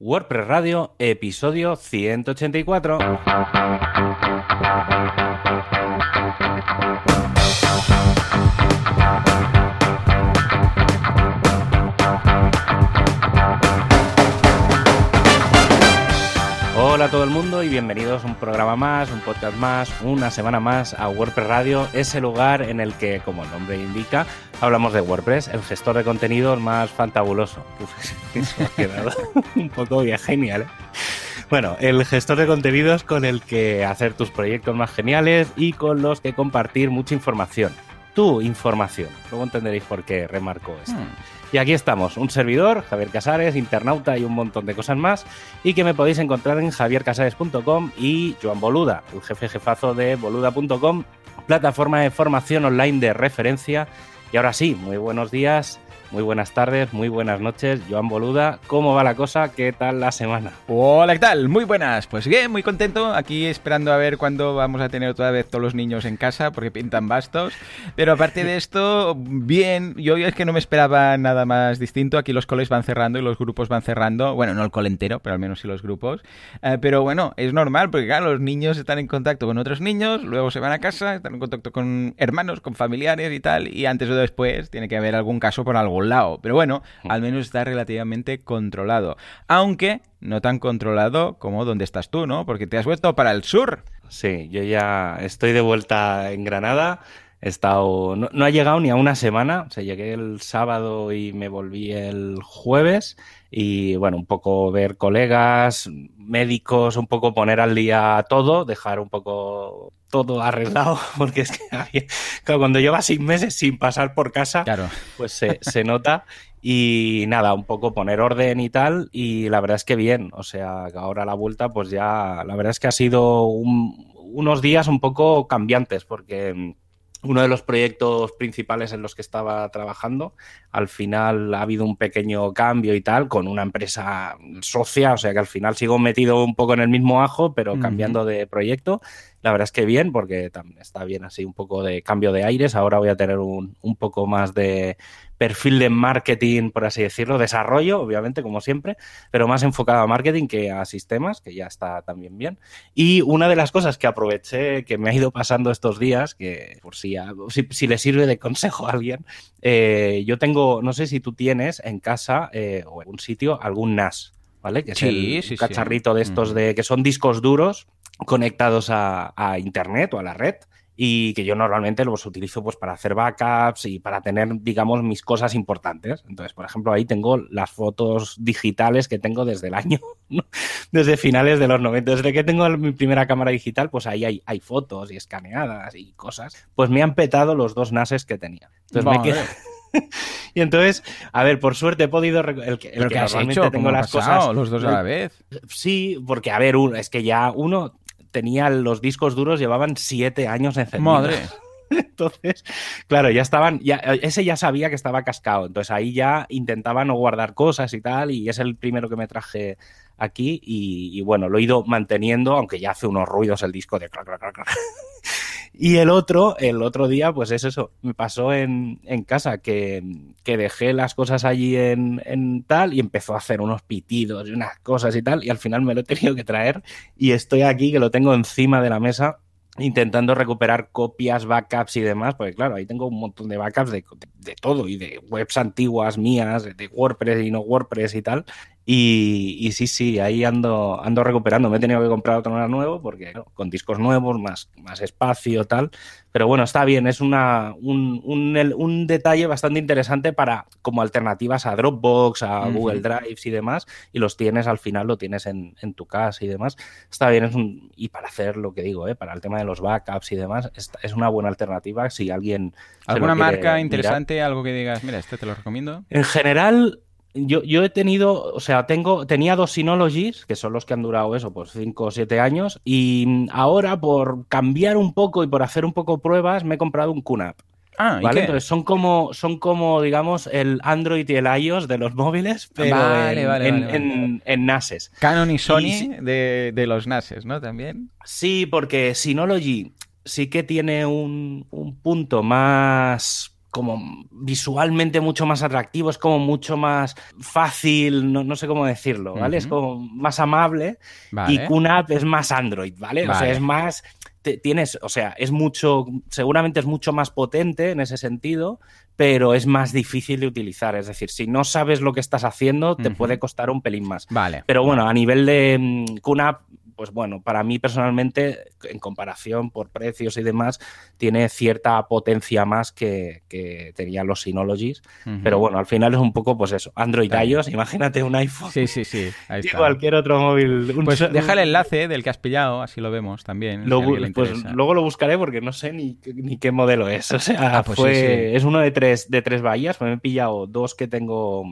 WordPress Radio, episodio 184. A todo el mundo y bienvenidos a un programa más, un podcast más, una semana más a WordPress Radio, ese lugar en el que, como el nombre indica, hablamos de WordPress, el gestor de contenidos más fantabuloso. Uf, ha quedado un poco bien genial. ¿eh? Bueno, el gestor de contenidos con el que hacer tus proyectos más geniales y con los que compartir mucha información. Tu información. Luego entenderéis por qué remarco esto. Y aquí estamos, un servidor, Javier Casares, internauta y un montón de cosas más, y que me podéis encontrar en javiercasares.com y Joan Boluda, el jefe jefazo de boluda.com, plataforma de formación online de referencia. Y ahora sí, muy buenos días, muy buenas tardes, muy buenas noches, Joan Boluda. ¿Cómo va la cosa? ¿Qué tal la semana? Hola, ¿qué tal? Muy buenas. Pues bien, muy contento. Aquí esperando a ver cuándo vamos a tener otra vez todos los niños en casa porque pintan bastos. Pero aparte de esto, bien. Yo es que no me esperaba nada más distinto. Aquí los coles van cerrando y los grupos van cerrando. Bueno, no el cole entero, pero al menos sí los grupos. Eh, pero bueno, es normal porque claro, los niños están en contacto con otros niños, luego se van a casa, están en contacto con hermanos, con familiares y tal. Y antes o después tiene que haber algún caso por algo lado. Pero bueno, al menos está relativamente controlado. Aunque no tan controlado como donde estás tú, ¿no? Porque te has vuelto para el sur. Sí, yo ya estoy de vuelta en Granada. He estado. No, no, ha llegado ni a una semana. O sea, llegué el sábado y me volví el jueves. Y bueno, un poco ver colegas, médicos, un poco poner al día todo, dejar un poco todo arreglado, porque es que había, claro, cuando llevas seis meses sin pasar por casa, claro. pues se, se nota. Y nada, un poco poner orden y tal. Y la verdad es que bien. O sea, ahora la vuelta, pues ya, la verdad es que ha sido un, unos días un poco cambiantes, porque uno de los proyectos principales en los que estaba trabajando, al final ha habido un pequeño cambio y tal, con una empresa socia, o sea que al final sigo metido un poco en el mismo ajo, pero uh -huh. cambiando de proyecto. La verdad es que bien, porque está bien así un poco de cambio de aires. Ahora voy a tener un, un poco más de perfil de marketing, por así decirlo, desarrollo, obviamente, como siempre, pero más enfocado a marketing que a sistemas, que ya está también bien. Y una de las cosas que aproveché, que me ha ido pasando estos días, que por si, si, si le sirve de consejo a alguien, eh, yo tengo, no sé si tú tienes en casa eh, o en un sitio algún NAS, ¿vale? Que es sí, el sí, cacharrito sí. de estos de que son discos duros conectados a, a internet o a la red y que yo normalmente los utilizo pues para hacer backups y para tener, digamos, mis cosas importantes. Entonces, por ejemplo, ahí tengo las fotos digitales que tengo desde el año, ¿no? desde finales de los 90. Desde que tengo mi primera cámara digital, pues ahí hay, hay, fotos y escaneadas y cosas. Pues me han petado los dos NASes que tenía. Entonces vale. me quedo... y entonces, a ver, por suerte he podido. El, el ¿Pero que has hecho? tengo las pasado? cosas. ¿Los dos a la vez? Sí, porque, a ver, uno, es que ya uno tenía los discos duros, llevaban siete años encendidos. Madre. Entonces, claro, ya estaban, ya, ese ya sabía que estaba cascado, entonces ahí ya intentaba no guardar cosas y tal, y es el primero que me traje aquí, y, y bueno, lo he ido manteniendo, aunque ya hace unos ruidos el disco de crack, crack, crack, crack. Y el otro, el otro día, pues es eso, me pasó en, en casa que, que, dejé las cosas allí en, en, tal y empezó a hacer unos pitidos y unas cosas y tal, y al final me lo he tenido que traer y estoy aquí que lo tengo encima de la mesa intentando recuperar copias, backups y demás, porque claro, ahí tengo un montón de backups de, de, de todo y de webs antiguas mías, de WordPress y no WordPress y tal. Y, y, sí, sí, ahí ando, ando recuperando. Me he tenido que comprar otro nuevo porque ¿no? con discos nuevos, más, más espacio, tal. Pero bueno, está bien, es una, un, un, un, detalle bastante interesante para como alternativas a Dropbox, a uh -huh. Google Drives y demás. Y los tienes al final, lo tienes en, en tu casa y demás. Está bien, es un, y para hacer lo que digo, ¿eh? para el tema de los backups y demás, es, es una buena alternativa si alguien. ¿Alguna marca interesante, mirar. algo que digas, mira, este te lo recomiendo? En general, yo, yo, he tenido, o sea, tengo, tenía dos Synologies, que son los que han durado eso, pues 5 o 7 años, y ahora por cambiar un poco y por hacer un poco pruebas, me he comprado un QNAP. Ah, ¿vale? Entonces son como, son como, digamos, el Android y el iOS de los móviles, pero vale, en, vale, en, vale, en, en, NASes. Canon y Sony y, de, de, los NASes, ¿no? También. Sí, porque Synology sí que tiene un, un punto más como visualmente mucho más atractivo, es como mucho más fácil, no, sé cómo decirlo, ¿vale? Es como más amable y QNAP es más Android, ¿vale? O sea, es más, tienes, o sea, es mucho, seguramente es mucho más potente en ese sentido, pero es más difícil de utilizar. Es decir, si no sabes lo que estás haciendo, te puede costar un pelín más. Vale. Pero bueno, a nivel de QNAP, mm, pues bueno, para mí personalmente, en comparación por precios y demás, tiene cierta potencia más que, tenían los Synologies. Pero bueno, al final es un poco, pues eso, Android iOS, imagínate un iPhone. Sí, sí, sí. Ahí y cualquier otro móvil. pues deja el enlace del que has pillado, así lo vemos también. pues luego lo buscaré porque no sé ni, qué modelo es. O sea, ah, pues es uno de tres, de tres bahías, pues me he pillado dos que tengo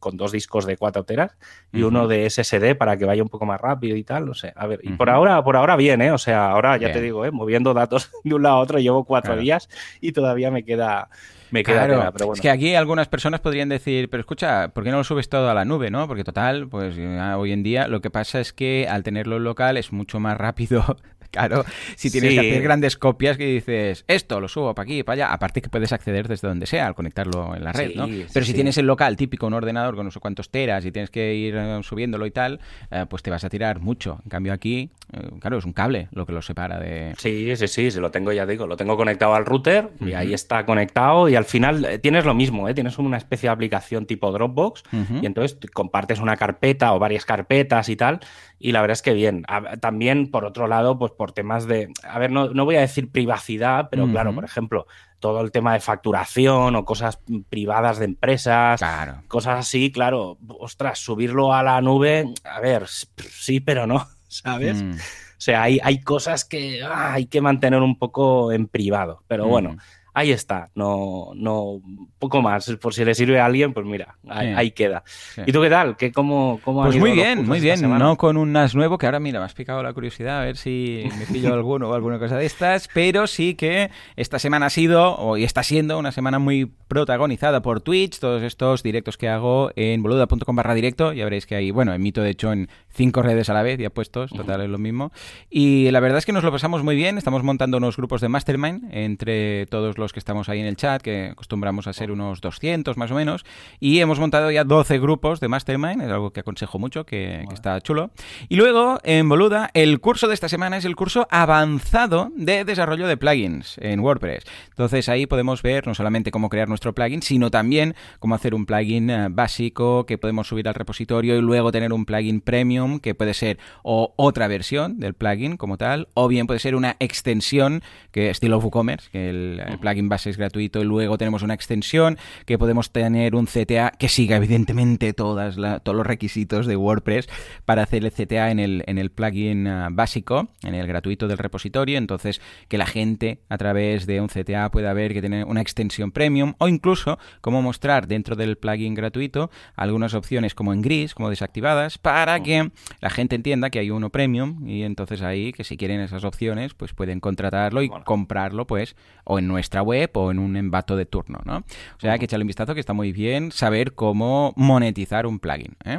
con dos discos de 4 teras y uno de SSD para que vaya un poco más rápido y tal, no sé. A ver, y por ahora, por ahora bien, ¿eh? O sea, ahora ya te digo, ¿eh? Moviendo datos de un lado a otro, llevo cuatro días y todavía me queda me queda claro, pero bueno. Es que aquí algunas personas podrían decir, pero escucha, ¿por qué no lo subes todo a la nube, no? Porque total, pues hoy en día lo que pasa es que al tenerlo en local es mucho más rápido Claro, si tienes que hacer grandes copias que dices, esto lo subo para aquí, para allá, aparte que puedes acceder desde donde sea al conectarlo en la red, ¿no? Pero si tienes el local típico, un ordenador con no sé cuántos teras y tienes que ir eh, subiéndolo y tal, eh, pues te vas a tirar mucho. En cambio aquí, eh, claro, es un cable lo que lo separa de... Sí, sí, sí, lo tengo, ya digo, lo tengo conectado al router y ahí está conectado y al final tienes lo mismo, ¿eh? Tienes una especie de aplicación tipo Dropbox y entonces compartes una carpeta o varias carpetas y tal y la verdad es que bien. También, por otro lado, pues por temas de, a ver, no, voy a decir privacidad, pero claro, por ejemplo, todo el tema de facturación o cosas privadas de empresas, cosas así, claro, ostras, subirlo a la nube, a ver, sí, pero no, ¿sabes? Mm. O sea, hay, hay cosas que ah, hay que mantener un poco en privado, pero bueno ahí está, no, no, poco más. Por si le sirve a alguien, pues mira, ahí, queda. ¿Y tú qué tal? ¿Qué, cómo, cómo pues muy bien, muy bien. No con un NAS nuevo, que ahora mira, me has picado la curiosidad a ver si me pillo alguno o alguna cosa de estas, pero sí que esta semana ha sido, y está siendo, una semana muy protagonizada por Twitch, todos estos directos que hago en boluda.com barra directo, ya veréis que hay, bueno, emito de hecho en cinco redes a la vez, ya puestos, total es lo mismo. Y la verdad es que nos lo pasamos muy bien, estamos montando unos grupos de mastermind entre todos los que estamos ahí en el chat, que acostumbramos a ser unos 200 más o menos, y hemos montado ya 12 grupos de Mastermind, es algo que aconsejo mucho, que, está chulo. Y luego, en Boluda, el curso de esta semana es el curso avanzado de desarrollo de plugins en WordPress. Entonces ahí podemos ver no solamente cómo crear nuestro plugin, sino también cómo hacer un plugin eh, básico que podemos subir al repositorio y luego tener un plugin premium, que puede ser o otra versión del plugin como tal, o bien puede ser una extensión, que estilo WooCommerce, que el, el plugin base es gratuito y luego tenemos una extensión que podemos tener un CTA que siga evidentemente todas todos los requisitos de WordPress para hacer el CTA en el, en el plugin ah, básico, en el gratuito del repositorio, entonces que la gente a través de un CTA pueda ver que tiene una extensión premium o incluso cómo mostrar dentro del plugin gratuito algunas opciones como en gris, como desactivadas, para que la gente entienda que hay uno premium y entonces ahí que si quieren esas opciones pues pueden contratarlo y comprarlo pues o en nuestra web o en un embato de turno, ¿no? O sea, hay que echarle un vistazo que está muy bien saber cómo monetizar un plugin. ¿eh?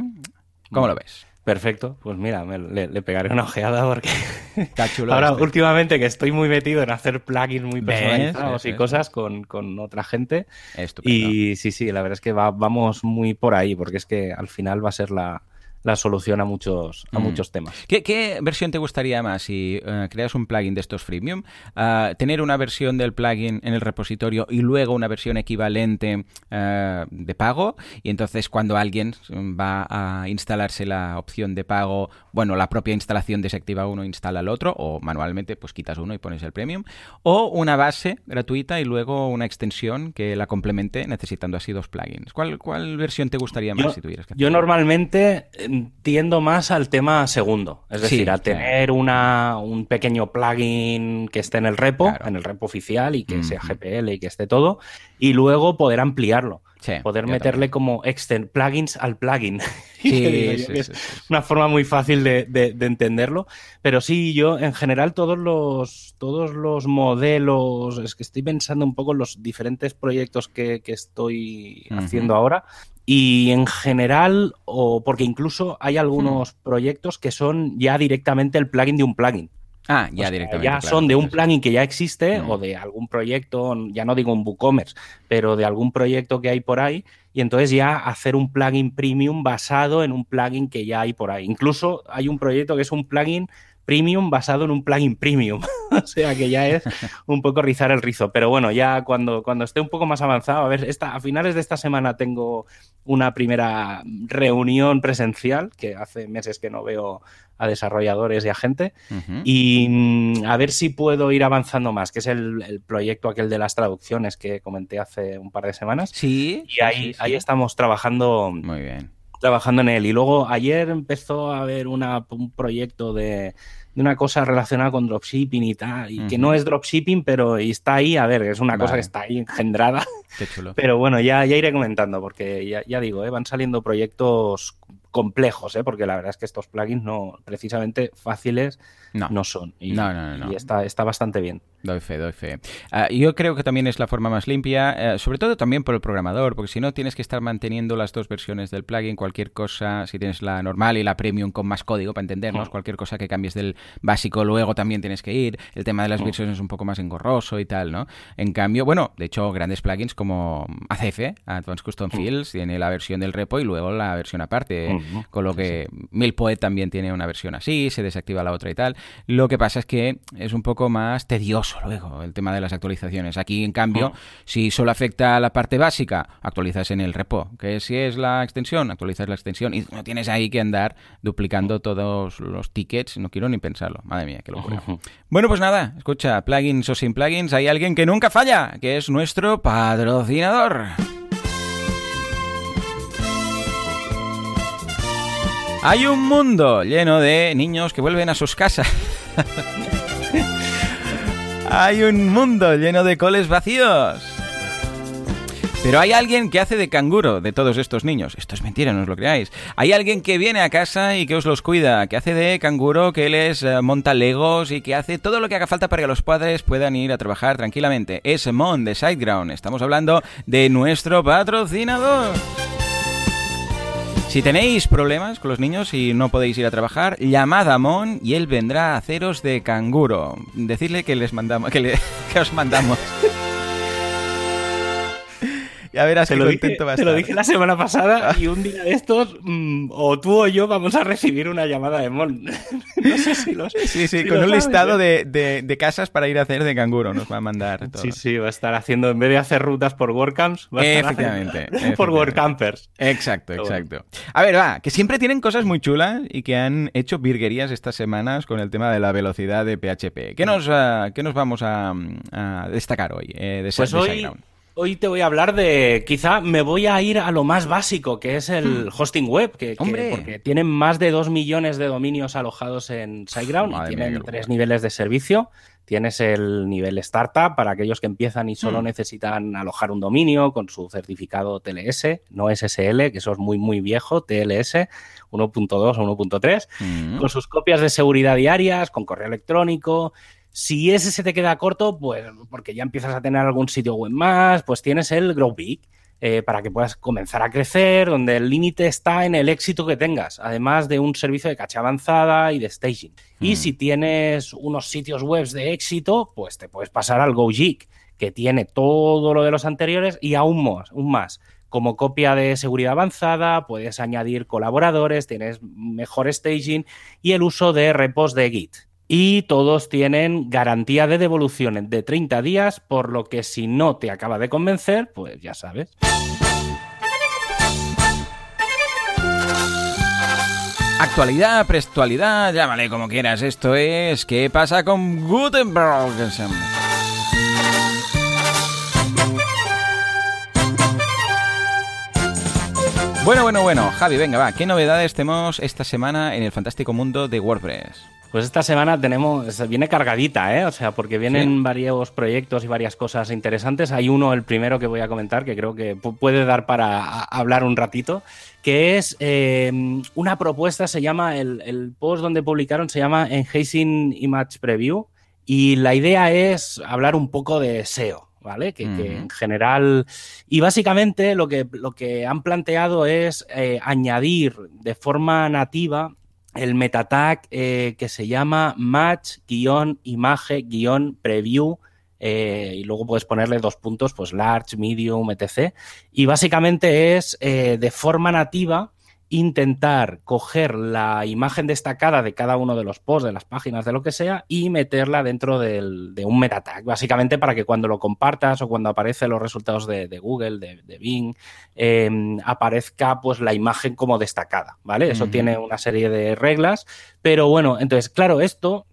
¿Cómo lo ves? Perfecto, pues mira, le, pegaré una ojeada porque está chulo. Ahora, últimamente que estoy muy metido en hacer plugins muy personalizados y cosas con, otra gente. Estupendo. Y sí, sí, la verdad es que vamos muy por ahí, porque es que al final va a ser la, la solución a muchos, a mm. muchos temas. ¿Qué, versión te gustaría más si eh, creas un plugin de estos freemium? Ah, ¿Tener una versión del plugin en el repositorio y luego una versión equivalente eh, de pago? Y entonces cuando alguien va a instalarse la opción de pago, bueno, la propia instalación desactiva uno, instala el otro, o manualmente pues quitas uno y pones el premium. O una base gratuita y luego una extensión que la complemente necesitando así dos plugins. ¿Cuál, cuál versión te gustaría más si tuvieras que Yo normalmente tiendo más al tema segundo, es decir, a tener una, un pequeño plugin que esté en el repo, en el repo oficial y que sea GPL y que esté todo, y luego poder ampliarlo. poder meterle como extend plugins al plugin. es una forma muy fácil de, entenderlo. Pero sí, yo en general todos los, todos los modelos, es que estoy pensando un poco en los diferentes proyectos que, estoy haciendo ahora. Y en general, o porque incluso hay algunos hmm. proyectos que son ya directamente el plugin de un plugin. Ah, ya directamente. Ya son de un plugin que ya existe o de algún proyecto, ya no digo un WooCommerce, pero de algún proyecto que hay por ahí. Y entonces ya hacer un plugin premium basado en un plugin que ya hay por ahí. Incluso hay un proyecto que es un plugin premium basado en un plugin premium. o sea que ya es un poco rizar el rizo. Pero bueno, ya cuando, cuando esté un poco más avanzado, a ver, esta, a finales de esta semana tengo una primera reunión presencial, que hace meses que no veo a desarrolladores y a gente, y mm, a ver si puedo ir avanzando más, que es el, proyecto aquel de las traducciones que comenté hace un par de semanas. Sí. Y ahí, ahí estamos trabajando. Muy bien trabajando en él. Y luego ayer empezó a haber una, un proyecto de, de, una cosa relacionada con dropshipping y tal, y que no es dropshipping, pero está ahí, a ver, es una cosa que está ahí engendrada. Qué chulo. Pero bueno, ya, ya iré comentando, porque ya, ya digo, ¿eh? van saliendo proyectos complejos, ¿eh? porque la verdad es que estos plugins no precisamente fáciles no, son. Y, no, no, no, y está, está bastante bien. Doy fe, doy fe. Ah, yo creo que también es la forma más limpia, eh, sobre todo también por el programador, porque si no tienes que estar manteniendo las dos versiones del plugin, cualquier cosa, si tienes la normal y la premium con más código para entendernos, mm. cualquier cosa que cambies del básico luego también tienes que ir, el tema de las mm. versiones es un poco más engorroso y tal, ¿no? En cambio, bueno, de hecho, grandes plugins como ACF, Advanced Custom mm. Fields, tiene la versión del repo y luego la versión aparte, con lo que Milpoet también tiene una versión así, se desactiva la otra y tal. Lo que pasa es que es un poco más tedioso luego el tema de las actualizaciones. Aquí, en cambio, si solo afecta a la parte básica, actualizas en el repo. Que si es la extensión, actualizas la extensión y no tienes ahí que andar duplicando todos los tickets. No quiero ni pensarlo. Madre mía, qué locura. Bueno, pues nada, escucha, plugins o sin plugins, hay alguien que nunca falla, que es nuestro patrocinador. Hay un mundo lleno de niños que vuelven a sus casas. Hay un mundo lleno de coles vacíos. Pero hay alguien que hace de canguro de todos estos niños. Esto es mentira, no os lo creáis. Hay alguien que viene a casa y que os los cuida, que hace de canguro, que les eh, monta legos y que hace todo lo que haga falta para que los padres puedan ir a trabajar tranquilamente. Es Mon de Sideground. Estamos hablando de nuestro patrocinador. Si tenéis problemas con los niños y no podéis ir a trabajar, llamad a Mon y él vendrá a haceros de canguro. Decirle que les mandamos, que os mandamos. Ya verás te lo contento dije, va a Te lo dije la semana pasada y un día de estos, mm, o tú o yo vamos a recibir una llamada de Mon. no sé si los. Sí, sí, con un listado de, de, casas para ir a hacer de canguro nos va a mandar. Todo. Sí, sí, va a estar haciendo, en vez de hacer rutas por WordCamps, va a estar efectivamente, por WordCampers. Exacto, exacto. A ver, va, que siempre tienen cosas muy chulas y que han hecho virguerías estas semanas con el tema de la velocidad de PHP. ¿Qué nos, uh, qué nos vamos a, a destacar hoy eh, de, pues hoy, Hoy te voy a hablar de, quizá me voy a ir a lo más básico, que es el hmm. hosting web, que, porque tienen más de 2 millones de dominios alojados en SiteGround y tienen tres niveles de servicio. Tienes el nivel startup para aquellos que empiezan y solo hmm. necesitan alojar un dominio con su certificado TLS, no SSL, que eso es muy, muy viejo, TLS 1.2 o 1.3, hmm. con sus copias de seguridad diarias, con correo electrónico, si ese se te queda corto, pues porque ya empiezas a tener algún sitio web más, pues tienes el Grow Big. Eh, para que puedas comenzar a crecer, donde el límite está en el éxito que tengas, además de un servicio de caché avanzada y de staging. Y mm. si tienes unos sitios web de éxito, pues te puedes pasar al GoJig, que tiene todo lo de los anteriores y aún más, aún más. Como copia de seguridad avanzada, puedes añadir colaboradores, tienes mejor staging y el uso de repos de Git y todos tienen garantía de devolución de 30 días, por lo que si no te acaba de convencer, pues ya sabes. Actualidad, prestualidad, llámale como quieras. Esto es ¿Qué pasa con Gutenberg? Bueno, bueno, bueno. Javi, venga, va. ¿Qué novedades tenemos esta semana en el fantástico mundo de WordPress? Pues esta semana tenemos, viene cargadita, ¿eh? O sea, porque vienen varios proyectos y varias cosas interesantes. Hay uno, el primero que voy a comentar, que creo que puede dar para hablar un ratito, que es eh, una propuesta, se llama, el, post donde publicaron se llama Enhancing Image Preview, y la idea es hablar un poco de SEO, ¿vale? Que, en general. Y básicamente lo que, lo que han planteado es eh, añadir de forma nativa el meta tag eh, que se llama match-image-preview. Eh, y luego puedes ponerle dos puntos, pues large, medium, etc. Y básicamente es de forma nativa intentar coger la imagen destacada de cada uno de los posts, de las páginas, de lo que sea, y meterla dentro del, de un meta tag, básicamente para que cuando lo compartas o cuando aparecen los resultados de, de Google, de, de Bing, eh, aparezca pues la imagen como destacada, ¿vale? Eso uh -huh. tiene una serie de reglas, pero bueno, entonces, claro, esto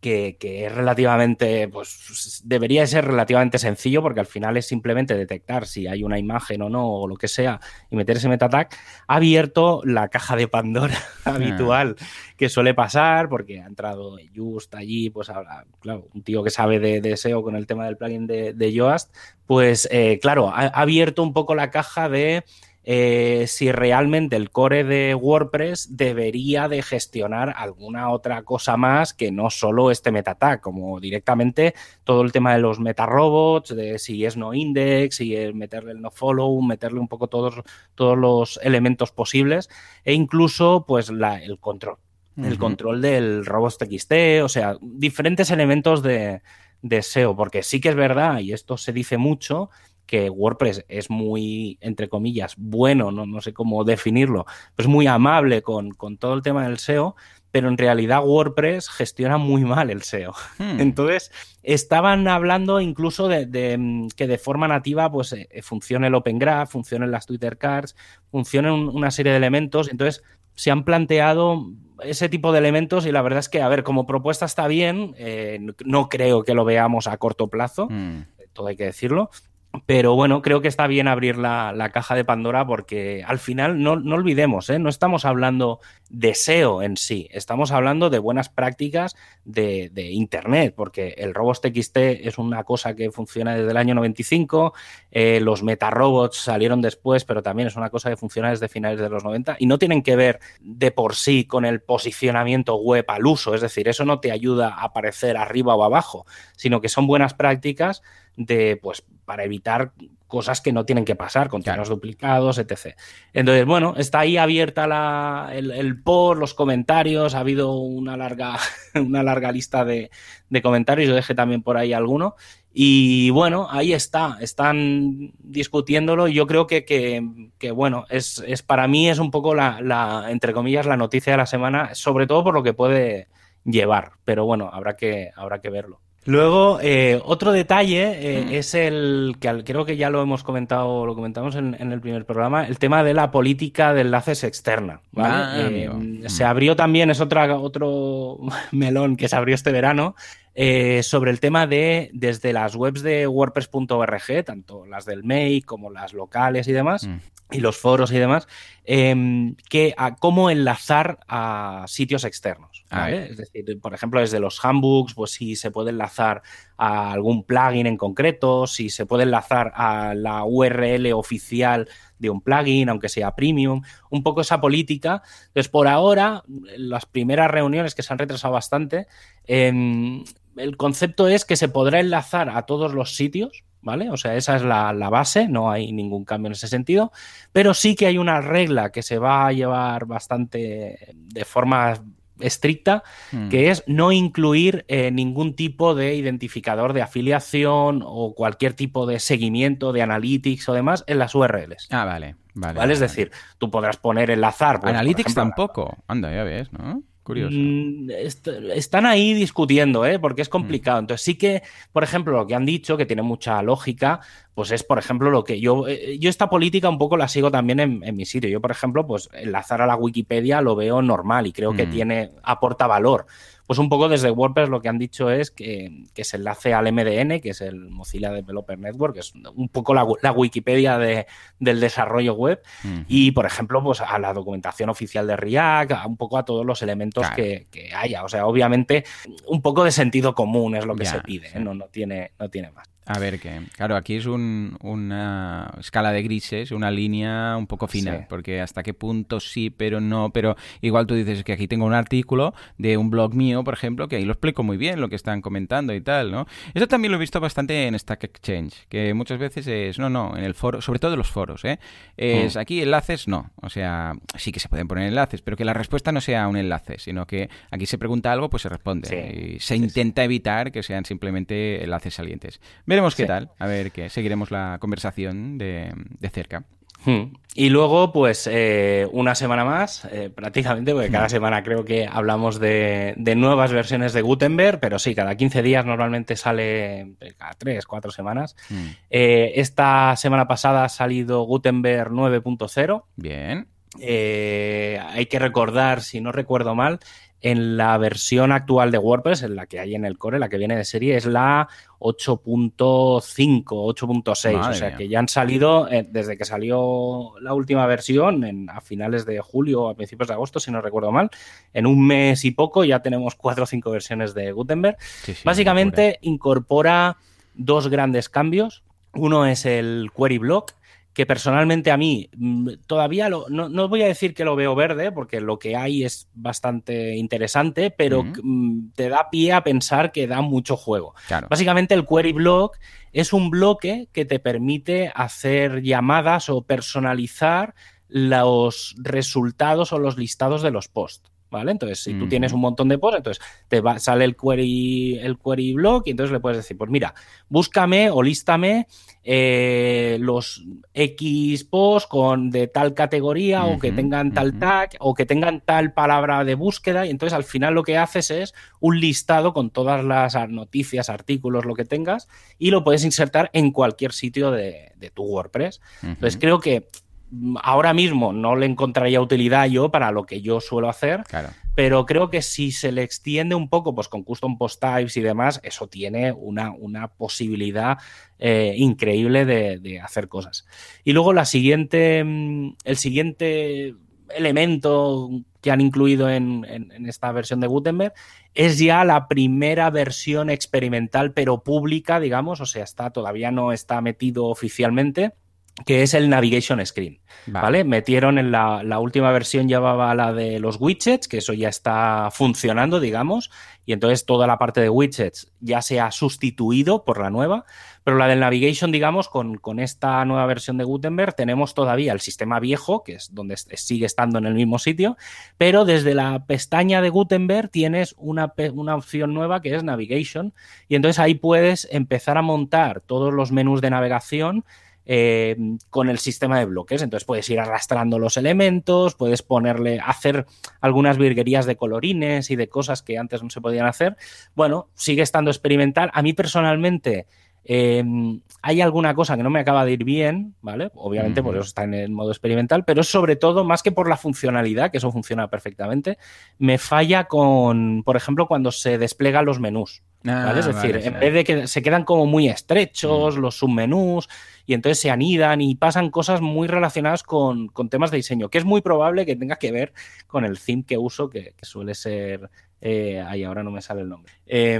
que, que, es relativamente, pues debería ser relativamente sencillo porque al final es simplemente detectar si hay una imagen o no o lo que sea y meter ese meta tag, ha abierto la caja de Pandora habitual que suele pasar porque ha entrado Just allí, pues ahora, claro, un tío que sabe de, de SEO con el tema del plugin de, de Yoast, pues eh, claro, ha, ha abierto un poco la caja de eh, si realmente el core de WordPress debería de gestionar alguna otra cosa más que no solo este meta tag, como directamente todo el tema de los meta robots, de si es no index, si es meterle el no follow, meterle un poco todos, todos los elementos posibles e incluso pues la, el control, el control del robots.txt, o sea, diferentes elementos de, de SEO, porque sí que es verdad, y esto se dice mucho, que WordPress es muy, entre comillas, bueno, no, no sé cómo definirlo, pues muy amable con, con, todo el tema del SEO, pero en realidad WordPress gestiona muy mal el SEO. Hmm. Entonces, estaban hablando incluso de, de, que de forma nativa pues eh, funcione el Open Graph, funcionen las Twitter Cards, funcionen una serie de elementos, entonces se han planteado ese tipo de elementos y la verdad es que, a ver, como propuesta está bien, eh, no creo que lo veamos a corto plazo, mm. todo hay que decirlo, pero bueno, creo que está bien abrir la, la caja de Pandora porque al final no, no olvidemos, ¿eh? no estamos hablando de SEO en sí, estamos hablando de buenas prácticas de, de Internet, porque el robots.txt es una cosa que funciona desde el año 95, eh, los metarobots salieron después, pero también es una cosa que funciona desde finales de los 90 y no tienen que ver de por sí con el posicionamiento web al uso, es decir, eso no te ayuda a aparecer arriba o abajo, sino que son buenas prácticas de, pues, para evitar cosas que no tienen que pasar, contenidos claro. duplicados, etc. Entonces, bueno, está ahí abierta la, el, el por, los comentarios, ha habido una larga, una larga lista de, de, comentarios, yo dejé también por ahí alguno, y bueno, ahí está, están discutiéndolo, y yo creo que, que, que bueno, es, es, para mí es un poco la, la, entre comillas, la noticia de la semana, sobre todo por lo que puede llevar, pero bueno, habrá que, habrá que verlo. Luego, eh, otro detalle eh, mm. es el que creo que ya lo hemos comentado, lo comentamos en, en, el primer programa, el tema de la política de enlaces externa. ¿vale? Ah, eh, mm. se abrió también, es otra, otro melón que se abrió este verano, eh, sobre el tema de desde las webs de WordPress.org, tanto las del Make como las locales y demás, mm. Y los foros y demás, eh, que a cómo enlazar a sitios externos. ¿vale? Es decir, por ejemplo, desde los handbooks, pues si se puede enlazar a algún plugin en concreto, si se puede enlazar a la URL oficial de un plugin, aunque sea premium, un poco esa política. Entonces, por ahora, las primeras reuniones que se han retrasado bastante, eh, el concepto es que se podrá enlazar a todos los sitios, ¿vale? O sea, esa es la, la, base, no hay ningún cambio en ese sentido, pero sí que hay una regla que se va a llevar bastante de forma estricta, mm. que es no incluir eh, ningún tipo de identificador de afiliación o cualquier tipo de seguimiento de analytics o demás en las URLs. Ah, vale. Vale, ¿Vale? Es decir, tú podrás poner enlazar. Pues, Analytics ejemplo, tampoco. Anda, ya ves, ¿no? Curioso. Mm, est están ahí discutiendo, ¿eh? porque es complicado. Mm. Entonces sí que, por ejemplo, lo que han dicho, que tiene mucha lógica, pues es, por ejemplo, lo que yo, eh, yo esta política un poco la sigo también en, en, mi sitio. Yo, por ejemplo, pues enlazar a la Wikipedia lo veo normal y creo mm. que tiene, aporta valor. Pues un poco desde WordPress lo que han dicho es que, que, se enlace al MDN, que es el Mozilla Developer Network, que es un poco la, la Wikipedia de, del desarrollo web, y por ejemplo, pues a la documentación oficial de React, a un poco a todos los elementos claro. que, que, haya. O sea, obviamente, un poco de sentido común es lo que ya, se pide, sí. ¿eh? no, no, tiene, no tiene más. A ver qué. Claro, aquí es una escala de grises, una línea un poco fina, porque hasta qué punto sí, pero no. Pero igual tú dices que aquí tengo un artículo de un blog mío, por ejemplo, que ahí lo explico muy bien lo que están comentando y tal, ¿no? Eso también lo he visto bastante en Stack Exchange, que muchas veces es, no, no, en el foro, sobre todo en los foros, ¿eh? Es mm. aquí enlaces, no. O sea, sí que se pueden poner enlaces, pero que la respuesta no sea un enlace, sino que aquí se pregunta algo, pues se responde. y se intenta evitar que sean simplemente enlaces salientes. Veremos qué tal, a ver qué. Seguiremos la conversación de, cerca. Hmm. Y luego, pues, eh, una semana más, eh, prácticamente, porque cada hmm. semana creo que hablamos de, nuevas versiones de Gutenberg, pero sí, cada 15 días normalmente sale, eh, cada 3, 4 semanas. Hmm. esta semana pasada ha salido Gutenberg 9.0. Bien. hay que recordar, si no recuerdo mal, en la versión actual de WordPress, en la que hay en el core, la que viene de serie, es la 8.5, 8.6. O sea que ya han salido, eh, desde que salió la última versión, en, a finales de julio o a principios de agosto, si no recuerdo mal, en un mes y poco ya tenemos cuatro o cinco versiones de Gutenberg. Básicamente incorpora dos grandes cambios. Uno es el query block, que personalmente a mí mm, todavía lo, no, voy a decir que lo veo verde, porque lo que hay es bastante interesante, pero mm, te da pie a pensar que da mucho juego. Básicamente el query block es un bloque que te permite hacer llamadas o personalizar los resultados o los listados de los posts. ¿Vale? Entonces, si tú tienes un montón de posts, entonces te va, sale el query, el query block y entonces le puedes decir, pues mira, búscame o lístame eh, los X posts con de tal categoría o que tengan tal tag o que tengan tal palabra de búsqueda y entonces al final lo que haces es un listado con todas las noticias, artículos, lo que tengas y lo puedes insertar en cualquier sitio de, tu WordPress. Entonces creo que ahora mismo no le encontraría utilidad yo para lo que yo suelo hacer, pero creo que si se le extiende un poco, pues con custom post types y demás, eso tiene una, una posibilidad eh, increíble de, hacer cosas. Y luego la siguiente, mm, el siguiente elemento que han incluido en, en, esta versión de Gutenberg es ya la primera versión experimental, pero pública, digamos, o sea, está, todavía no está metido oficialmente que es el Navigation Screen. Vale. Metieron en la, la, última versión, llevaba la de los widgets, que eso ya está funcionando, digamos, y entonces toda la parte de widgets ya se ha sustituido por la nueva, pero la del Navigation, digamos, con, con esta nueva versión de Gutenberg, tenemos todavía el sistema viejo, que es donde sigue estando en el mismo sitio, pero desde la pestaña de Gutenberg tienes una, una opción nueva que es Navigation, y entonces ahí puedes empezar a montar todos los menús de navegación eh, con el sistema de bloques. Entonces puedes ir arrastrando los elementos, puedes ponerle, hacer algunas virguerías de colorines y de cosas que antes no se podían hacer. Bueno, sigue estando experimental. A mí personalmente em, hay alguna cosa que no me acaba de ir bien, ¿vale? Obviamente, por eso está en el modo experimental, pero es sobre todo, más que por la funcionalidad, que eso funciona perfectamente, me falla con, por ejemplo, cuando se desplegan los menús. Ah, es decir, en vez de que se quedan como muy estrechos los submenús, y entonces se anidan y pasan cosas muy relacionadas con, temas de diseño, que es muy probable que tenga que ver con el theme que uso, que, suele ser... Eh, ahí ahora no me sale el nombre. Eh,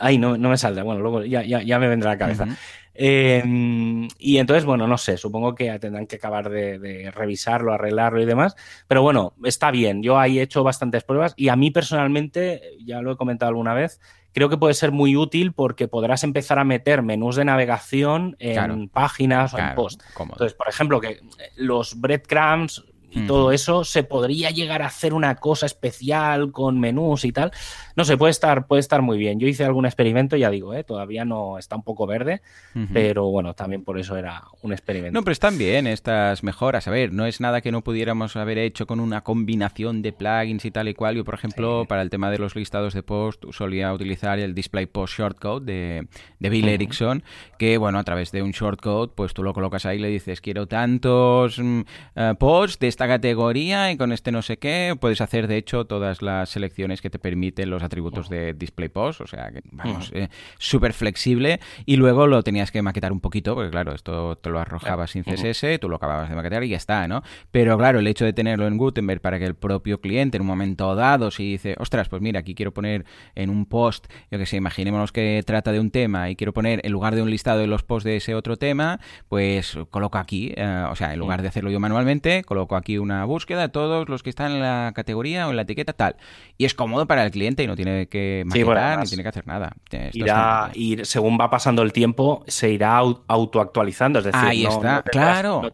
ay, no, no me sale. Bueno, luego ya, ya, me vendrá a la cabeza. Em, y entonces, bueno, no sé, supongo que tendrán que acabar de, de, revisarlo, arreglarlo y demás. Pero bueno, está bien. Yo ahí he hecho bastantes pruebas y a mí personalmente, ya lo he comentado alguna vez, creo que puede ser muy útil porque podrás empezar a meter menús de navegación en páginas o en post. Entonces, por ejemplo, que los breadcrumbs y todo eso, se podría llegar a hacer una cosa especial con menús y tal. No sé, puede estar, puede estar muy bien. Yo hice algún experimento, ya digo, ¿eh? todavía no está un poco verde, pero bueno, también por eso era un experimento. No, pero están bien estas mejoras. A ver, no es nada que no pudiéramos haber hecho con una combinación de plugins y tal y cual. Yo, por ejemplo, para el tema de los listados de post, solía utilizar el Display Post Shortcode de, de Bill Erickson, que bueno, a través de un shortcode, pues tú lo colocas ahí y le dices, quiero tantos mm, eh, posts de esta categoría y con este no sé qué. Puedes hacer, de hecho, todas las selecciones que te permiten los atributos de Display Post. O sea, que, vamos, eh, súper flexible. Y luego lo tenías que maquetar un poquito, porque claro, esto te lo arrojaba sin CSS, tú lo acababas de maquetar y ya está, ¿no? Pero claro, el hecho de tenerlo en Gutenberg para que el propio cliente en un momento dado, si dice, ostras, pues mira, aquí quiero poner en un post, yo que sé, imaginémonos que trata de un tema y quiero poner en lugar de un listado de los posts de ese otro tema, pues coloco aquí, eh, o sea, en lugar de hacerlo yo manualmente, coloco aquí una búsqueda de todos los que están en la categoría o en la etiqueta tal. Y es cómodo para el cliente y no tiene que maquetar ni tiene que hacer nada. irá, y según va pasando el tiempo, se irá autoactualizando. Es decir, ahí está, claro.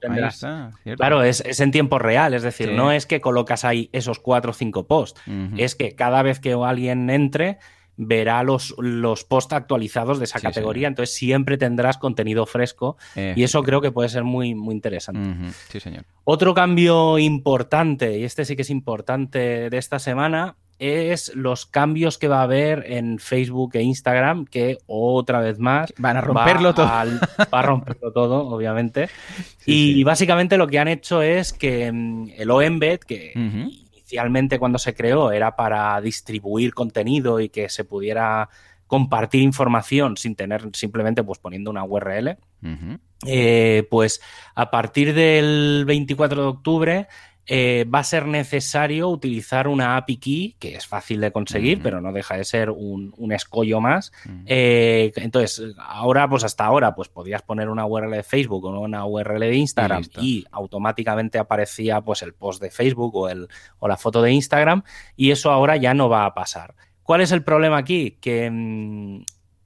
claro, es, es, en tiempo real. Es decir, no es que colocas ahí esos cuatro o cinco posts. Es que cada vez que alguien entre, verá los, los posts actualizados de esa categoría, entonces siempre tendrás contenido fresco y eso creo que puede ser muy, muy interesante. Sí, señor. Otro cambio importante, y este sí que es importante de esta semana, es los cambios que va a haber en Facebook e Instagram, que otra vez más van a romperlo todo. va a romperlo todo, obviamente. y básicamente lo que han hecho es que mm, el OEmbed, que inicialmente cuando se creó era para distribuir contenido y que se pudiera compartir información sin tener simplemente pues poniendo una URL, eh, pues a partir del 24 de octubre eh, va a ser necesario utilizar una API key, que es fácil de conseguir, pero no deja de ser un, escollo más. Eh, entonces, ahora, pues hasta ahora, pues podías poner una URL de Facebook o una URL de Instagram y, automáticamente aparecía pues el post de Facebook o, el, o la foto de Instagram y eso ahora ya no va a pasar. ¿Cuál es el problema aquí? Que mm,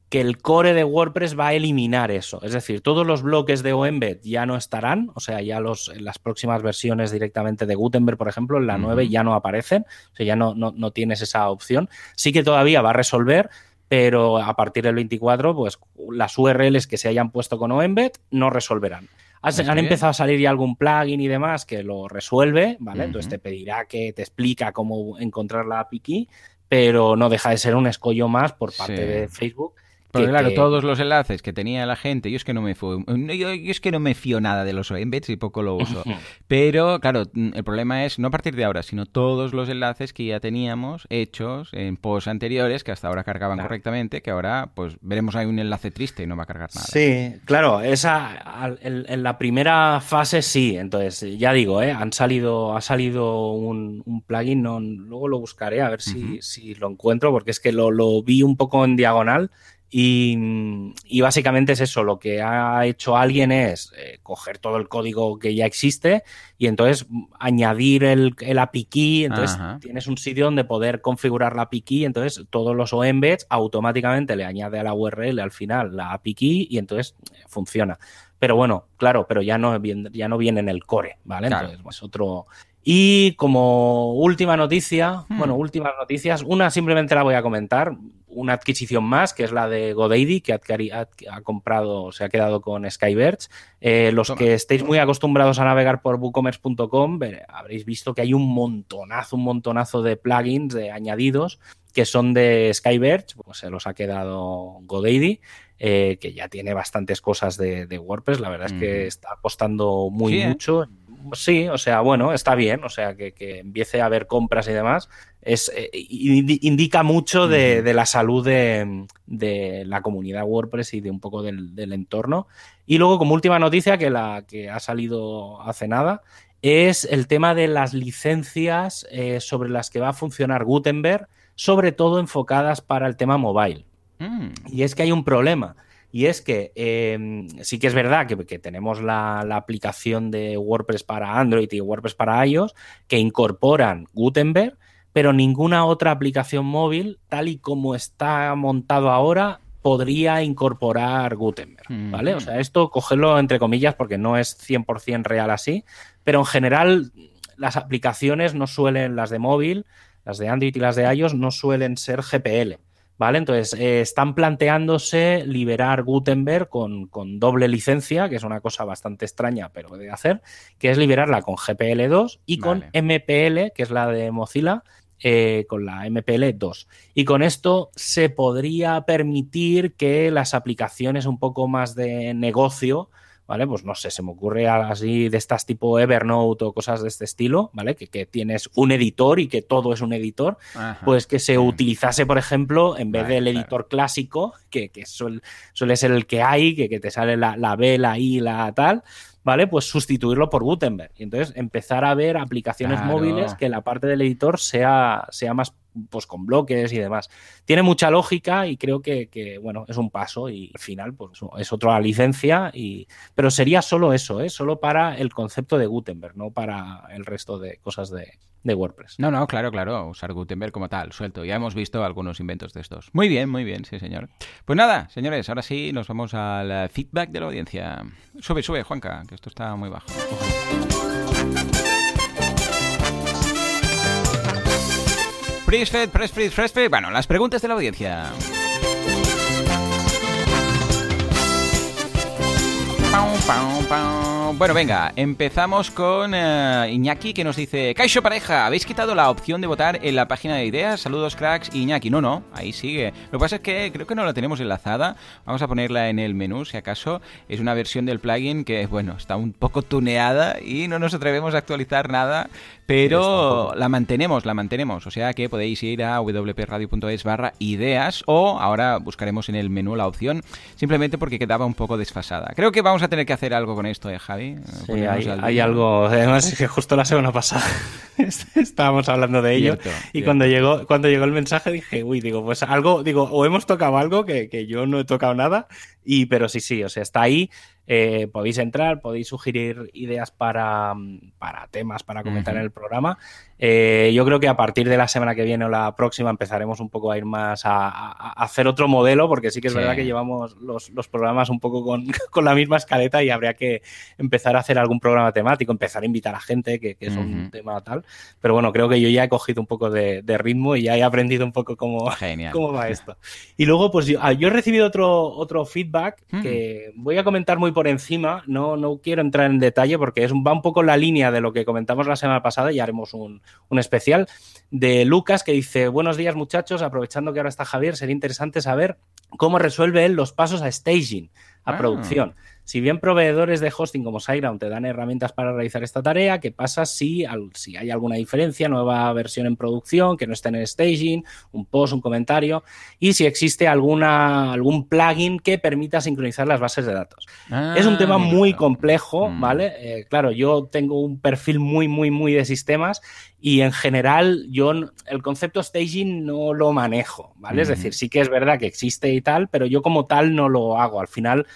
que el core de WordPress va a eliminar eso. Es decir, todos los bloques de OEmbed ya no estarán, o sea, ya los, las próximas versiones directamente de Gutenberg, por ejemplo, en la 9 ya no aparecen, o sea, ya no, no, tienes esa opción. Sí que todavía va a resolver, pero a partir del 24, pues las URLs que se hayan puesto con OEmbed no resolverán. Han empezado a salir ya algún plugin y demás que lo resuelve, ¿vale? Entonces te pedirá que te explica cómo encontrar la API key, pero no deja de ser un escollo más por parte de Facebook porque claro, todos los enlaces que tenía la gente, yo es que no me fui, yo, es que no me fío nada de los embeds y poco lo uso. Pero claro, el problema es no a partir de ahora, sino todos los enlaces que ya teníamos hechos en posts anteriores que hasta ahora cargaban correctamente, que ahora pues veremos ahí un enlace triste y no va a cargar nada. Sí, claro, esa en, la primera fase sí, entonces ya digo, ¿eh? han salido ha salido un, plugin, no, luego lo buscaré a ver si, si, lo encuentro porque es que lo, lo vi un poco en diagonal y, básicamente es eso, lo que ha hecho alguien es eh, coger todo el código que ya existe y entonces añadir el, el API key, entonces tienes un sitio donde poder configurar la API key, entonces todos los OEmbeds automáticamente le añade a la URL al final la API key y entonces eh, funciona. Pero bueno, claro, pero ya no, ya no viene en el core, ¿vale? Entonces, pues otro, y como última noticia, hmm. bueno, últimas noticias, una simplemente la voy a comentar, una adquisición más, que es la de GoDaddy, que ha, comprado, se ha quedado con Skyverge. Eh, los que estéis muy acostumbrados a navegar por WooCommerce.com, habréis visto que hay un montonazo, un montonazo de plugins, de añadidos, que son de Skyverge, pues se los ha quedado GoDaddy. Eh, que ya tiene bastantes cosas de, WordPress, la verdad es que está apostando muy ¿eh? mucho sí, o sea, bueno, está bien, o sea, que, empiece a haber compras y demás, es, eh, indica mucho de, la salud de, la comunidad WordPress y de un poco del, entorno. Y luego, como última noticia, que la que ha salido hace nada, es el tema de las licencias eh, sobre las que va a funcionar Gutenberg, sobre todo enfocadas para el tema mobile. Mm. Y es que hay un problema y es que em, sí que es verdad que, tenemos la, aplicación de WordPress para Android y WordPress para iOS que incorporan Gutenberg, pero ninguna otra aplicación móvil, tal y como está montado ahora, podría incorporar Gutenberg, ¿vale? O sea, esto cogerlo entre comillas porque no es 100% real así, pero en general las aplicaciones no suelen, las de móvil, las de Android y las de iOS no suelen ser GPL. ¿Vale? Entonces, eh, están planteándose liberar Gutenberg con, doble licencia, que es una cosa bastante extraña, pero puede hacer, que es liberarla con GPL2 y con MPL, que es la de Mozilla, eh, con la MPL2. Y con esto se podría permitir que las aplicaciones un poco más de negocio ¿vale? Pues no sé, se me ocurre así de estas tipo Evernote o cosas de este estilo, ¿vale? Que, que tienes un editor y que todo es un editor, Ajá. pues que se utilizase, por ejemplo, en vez Vale, del claro. editor clásico, que, que suel- suele ser el que hay, que, que te sale la, la B, la I, la tal, ¿vale? Pues sustituirlo por Gutenberg. Y entonces empezar a ver aplicaciones Claro. móviles que la parte del editor sea, sea más pues con bloques y demás. Tiene mucha lógica y creo que, que, bueno, es un paso y al final pues es otra licencia y pero sería solo eso, ¿eh? solo para el concepto de Gutenberg, no para el resto de cosas de, de WordPress. No, no, claro, claro, usar Gutenberg como tal, suelto. Ya hemos visto algunos inventos de estos. Muy bien, muy bien, sí, señor. Pues nada, señores, ahora sí nos vamos al feedback de la audiencia. Sube, sube, Juanca, que esto está muy bajo. Presfed, Presfed, Presfed. Bueno, las preguntas de la audiencia. Pau, pau, pau. Bueno, venga, empezamos con eh, Iñaki que nos dice: Caixo Pareja, ¿habéis quitado la opción de votar en la página de ideas? Saludos, cracks. Iñaki, no, no, ahí sigue. Lo que pasa es que creo que no la tenemos enlazada. Vamos a ponerla en el menú, si acaso. Es una versión del plugin que, bueno, está un poco tuneada y no nos atrevemos a actualizar nada, pero la mantenemos, la mantenemos. O sea que podéis ir a wpradio.es barra ideas o ahora buscaremos en el menú la opción, simplemente porque quedaba un poco desfasada. Creo que vamos a tener que hacer algo con esto, ¿eh, Javi? Sí, Ponernos hay, al hay día. algo. Además, es que justo la semana pasada estábamos hablando de ello. Cierto, y cierto. cuando llegó, cuando llegó el mensaje dije, uy, digo, pues algo, digo, o hemos tocado algo que, que yo no he tocado nada. Y, pero sí, sí, o sea, está ahí. Eh, podéis entrar, podéis sugerir ideas para, mm, para temas para comentar en el programa. Eh, yo creo que a partir de la semana que viene o la próxima empezaremos un poco a ir más a, a- a hacer otro modelo, porque sí que es Sí. verdad que llevamos los, los programas un poco con, con la misma escaleta y habría que empezar a hacer algún programa temático, empezar a invitar a gente, que, que es un tema tal. Pero bueno, creo que yo ya he cogido un poco de, de ritmo y ya he aprendido un poco cómo, cómo va esto. Y luego, pues yo, ah, yo he recibido otro, otro feedback Hmm. que voy a comentar muy por encima. No, no quiero entrar en detalle porque es, va un poco en la línea de lo que comentamos la semana pasada y haremos un, un especial de Lucas que dice: Buenos días, muchachos. Aprovechando que ahora está Javier, sería interesante saber cómo resuelve él los pasos a staging, a Ah. producción. Si bien proveedores de hosting como SiteGround te dan herramientas para realizar esta tarea, ¿qué pasa si, al- si hay alguna diferencia, nueva versión en producción, que no esté en el staging, un post, un comentario? Y si existe alguna, algún plugin que permita sincronizar las bases de datos. es un Ah, tema muy complejo, Mm. ¿vale? Eh, claro, yo tengo un perfil muy, muy, muy de sistemas y en general yo el concepto staging no lo manejo, ¿vale? Es Ujú. decir, sí que es verdad que existe y tal, pero yo como tal no lo hago. Al final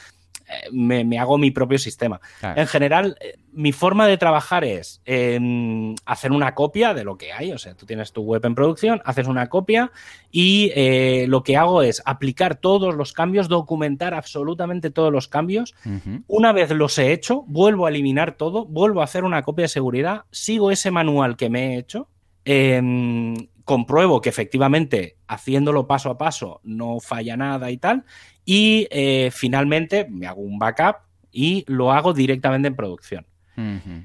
me, me hago mi propio sistema. Claro. En general, eh, mi forma de trabajar es em, hacer una copia de lo que hay. O sea, tú tienes tu web en producción, haces una copia y eh, lo que hago es aplicar todos los cambios, documentar absolutamente todos los cambios. Una vez los he hecho, vuelvo a eliminar todo, vuelvo a hacer una copia de seguridad, sigo ese manual que me he hecho. em, compruebo que efectivamente haciéndolo paso a paso no falla nada y tal, y eh, finalmente me hago un backup y lo hago directamente en producción.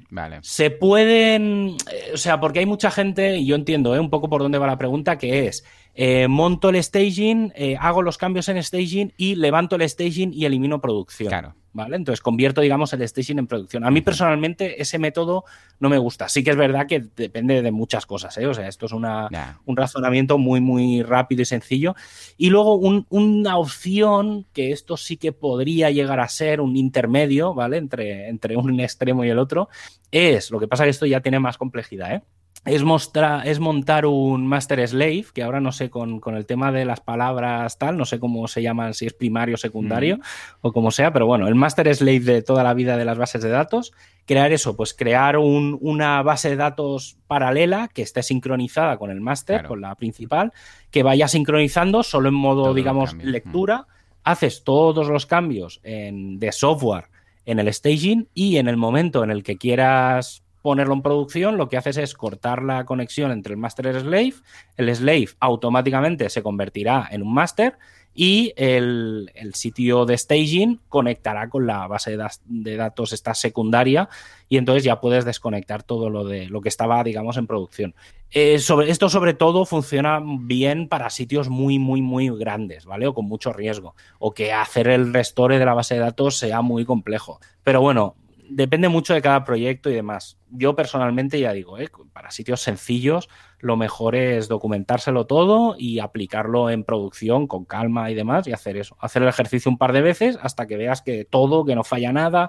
Vale. Se pueden, eh, o sea, porque hay mucha gente, y yo entiendo eh, un poco por dónde va la pregunta, que es, eh, monto el staging, eh, hago los cambios en staging y levanto el staging y elimino producción. Claro. ¿Vale? Entonces convierto, digamos, el staging en producción. A mí personalmente ese método no me gusta. Sí que es verdad que depende de muchas cosas, ¿eh? O sea, esto es una, un razonamiento muy, muy rápido y sencillo. Y luego un- una opción que esto sí que podría llegar a ser un intermedio, ¿vale? Entre, entre un extremo y el otro, es, lo que pasa que esto ya tiene más complejidad, ¿eh? Es, mostra, es montar un master slave, que ahora no sé con, con el tema de las palabras tal, no sé cómo se llaman, si es primario o secundario o como sea, pero bueno, el master slave de toda la vida de las bases de datos, crear eso, pues crear un- una base de datos paralela que esté sincronizada con el master, Claro. con la principal, que vaya sincronizando solo en modo, digamos, lectura, haces todos los cambios en- de software en el staging y en el momento en el que quieras ponerlo en producción, lo que haces es cortar la conexión entre el master y el slave, el slave automáticamente se convertirá en un master y el, sitio de staging conectará con la base de, datos esta secundaria y entonces ya puedes desconectar todo lo de lo que estaba, digamos, en producción. Eh, sobre, esto sobre todo funciona bien para sitios muy, muy, muy grandes, ¿vale? O con mucho riesgo. O que hacer el restore de la base de datos sea muy complejo. Pero bueno, depende mucho de cada proyecto y demás. Yo personalmente ya digo, ¿eh? para sitios sencillos, lo mejor es documentárselo todo y aplicarlo en producción con calma y demás y hacer eso. Hacer el ejercicio un par de veces hasta que veas que todo, que no falla nada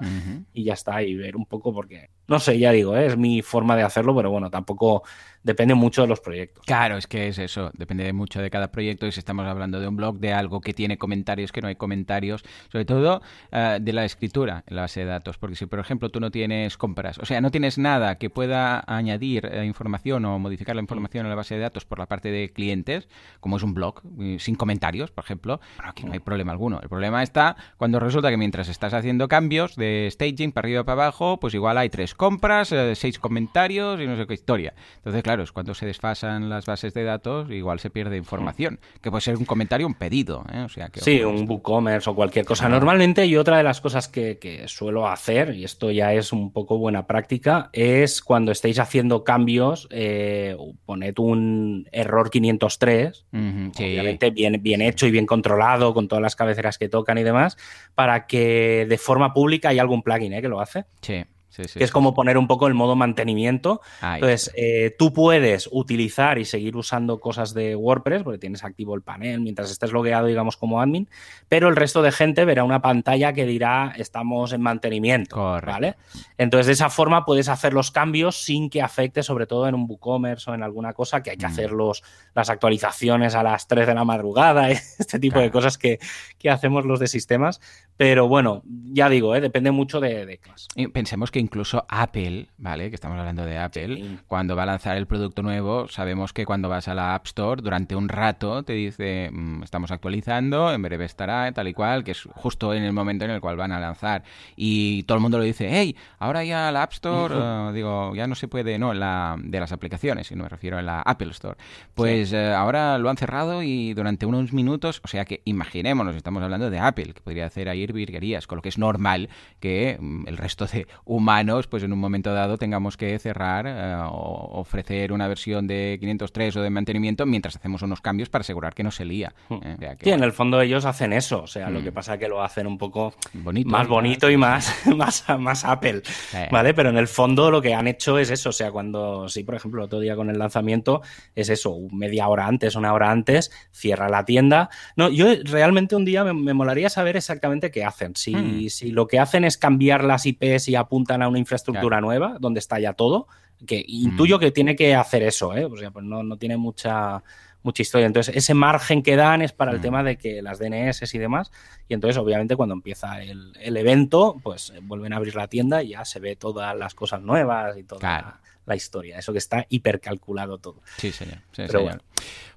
y ya está. Y ver un poco porque, no sé, ya digo, ¿eh? es mi forma de hacerlo, pero bueno, tampoco depende mucho de los proyectos. Claro, es que es eso, depende mucho de cada proyecto y si estamos hablando de un blog, de algo que tiene comentarios, que no hay comentarios, sobre todo eh, de la escritura en la base de datos, porque si por ejemplo tú no tienes compras, o sea, no tienes nada que pueda añadir eh, información o modificar la información en la base de datos por la parte de clientes, como es un blog, sin comentarios, por ejemplo, bueno, aquí no hay problema alguno. El problema está cuando resulta que mientras estás haciendo cambios de staging para arriba para abajo, pues igual hay tres compras, eh, seis comentarios y no sé qué historia. Entonces, claro, es cuando se desfasan las bases de datos, igual se pierde información, que puede ser un comentario, un pedido. ¿eh? O sea, que, sí, un WooCommerce o cualquier cosa. Normalmente, y otra de las cosas que, suelo hacer, y esto ya es un poco buena práctica, es cuando estéis haciendo cambios, eh, poned un error 503, obviamente bien, bien hecho y bien controlado, con todas las cabeceras que tocan y demás, para que de forma pública hay algún plugin ¿eh? que lo hace. Sí que es como poner un poco el modo mantenimiento. Entonces, eh, tú puedes utilizar y seguir usando cosas de WordPress, porque tienes activo el panel mientras estés logueado, digamos, como admin, pero el resto de gente verá una pantalla que dirá estamos en mantenimiento. ¿vale? Entonces, de esa forma puedes hacer los cambios sin que afecte, sobre todo en un WooCommerce o en alguna cosa, que hay que mm. hacer los, las actualizaciones a las 3 de la madrugada, este tipo de cosas que, que hacemos los de sistemas. Pero bueno, ya digo, ¿eh? depende mucho de, de pensemos que incluso Apple, ¿vale? Que estamos hablando de Apple, cuando va a lanzar el producto nuevo, sabemos que cuando vas a la App Store, durante un rato te dice, mm, estamos actualizando, en breve estará, tal y cual, que es justo en el momento en el cual van a lanzar. Y todo el mundo lo dice, hey, ahora ya la App Store, eh, digo, ya no se puede, no, la, de las aplicaciones, no me refiero a la Apple Store. Pues eh, ahora lo han cerrado y durante unos minutos, o sea que imaginémonos, estamos hablando de Apple, que podría hacer ahí virguerías, con lo que es normal que mm, el resto de humanos, pues en un momento dado tengamos que cerrar eh, o ofrecer una versión de 503 o de mantenimiento mientras hacemos unos cambios para asegurar que no se lía. Hmm. Eh, sí, en el fondo ellos hacen eso, o sea, lo que hmm. pasa es que lo hacen un poco más bonito y más, más, más Apple, ¿vale? Pero en el fondo lo que han hecho es eso, o sea, cuando, sí, por ejemplo, otro día con el lanzamiento, es eso, media hora antes, una hora antes, cierra la tienda. No, yo realmente un día me, me molaría saber exactamente qué hacen. Hmm. Si, lo que hacen es cambiar las IPs y apuntan a una infraestructura nueva, donde está ya todo, que intuyo hmm. que tiene que hacer eso, ¿eh? O sea, pues no, tiene mucha mucha historia. Entonces, ese margen que dan es para el hmm. tema de que las DNS y demás. Y entonces, obviamente, cuando empieza el, evento, pues vuelven a abrir la tienda y ya se ve todas las cosas nuevas y toda la, historia. Eso que está hipercalculado todo. Sí, señor. Sí, señor.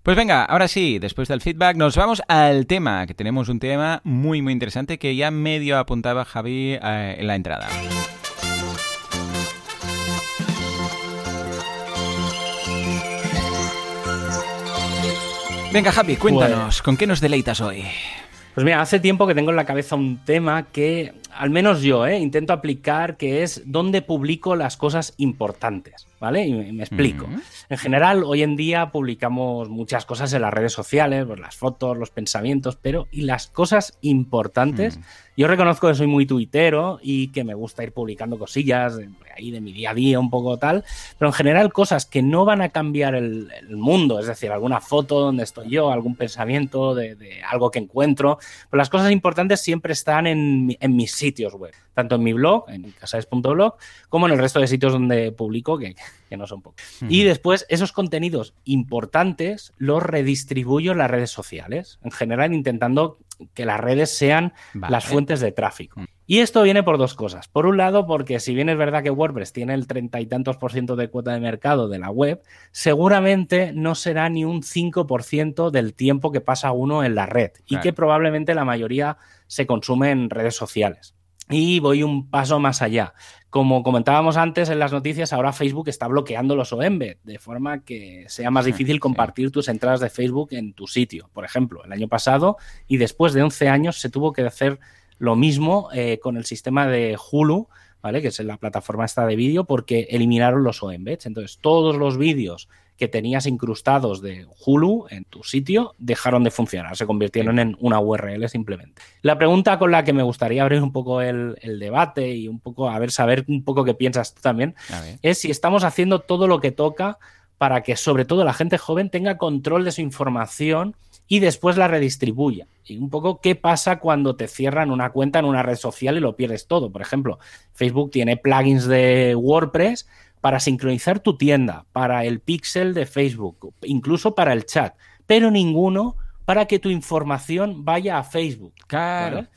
Pues venga, ahora sí, después del feedback, nos vamos al tema, que tenemos un tema muy, muy interesante que ya medio apuntaba Javi eh, en la entrada. Venga, Javi, cuéntanos, pues ¿con qué nos deleitas hoy? Pues mira, hace tiempo que tengo en la cabeza un tema que, al menos yo, eh, intento aplicar, que es dónde publico las cosas importantes. ¿Vale? Y me, explico. En general, hoy en día publicamos muchas cosas en las redes sociales, pues las fotos, los pensamientos, pero ¿y las cosas importantes? Mm. Yo reconozco que soy muy tuitero y que me gusta ir publicando cosillas de, ahí de mi día a día, un poco tal, pero en general cosas que no van a cambiar el, mundo, es decir, alguna foto donde estoy yo, algún pensamiento de, algo que encuentro, pero las cosas importantes siempre están en, en mis sitios web tanto en mi blog, en casaes.blog, como en el resto de sitios donde publico, que, no son pocos. Y después, esos contenidos importantes los redistribuyo en las redes sociales, en general intentando que las redes sean las fuentes de tráfico. Y esto viene por dos cosas. Por un lado, porque si bien es verdad que WordPress tiene el treinta y tantos por ciento de cuota de mercado de la web, seguramente no será ni un 5% del tiempo que pasa uno en la red y que probablemente la mayoría se consume en redes sociales. Y voy un paso más allá. Como comentábamos antes en las noticias, ahora Facebook está bloqueando los OEMBED, de forma que sea más difícil compartir tus entradas de Facebook en tu sitio. Por ejemplo, el año pasado y después de 11 años se tuvo que hacer lo mismo eh, con el sistema de Hulu, ¿vale? Que es la plataforma esta de vídeo, porque eliminaron los OEMBEDs. Entonces, todos los vídeos que tenías incrustados de Hulu en tu sitio dejaron de funcionar, se convirtieron en una URL simplemente. La pregunta con la que me gustaría abrir un poco el, debate y un poco, a ver, saber un poco qué piensas tú también, es si estamos haciendo todo lo que toca para que sobre todo la gente joven tenga control de su información y después la redistribuya. Y un poco qué pasa cuando te cierran una cuenta en una red social y lo pierdes todo. Por ejemplo, Facebook tiene plugins de WordPress para sincronizar tu tienda, para el pixel de Facebook, incluso para el chat, pero ninguno para que tu información vaya a Facebook. Claro.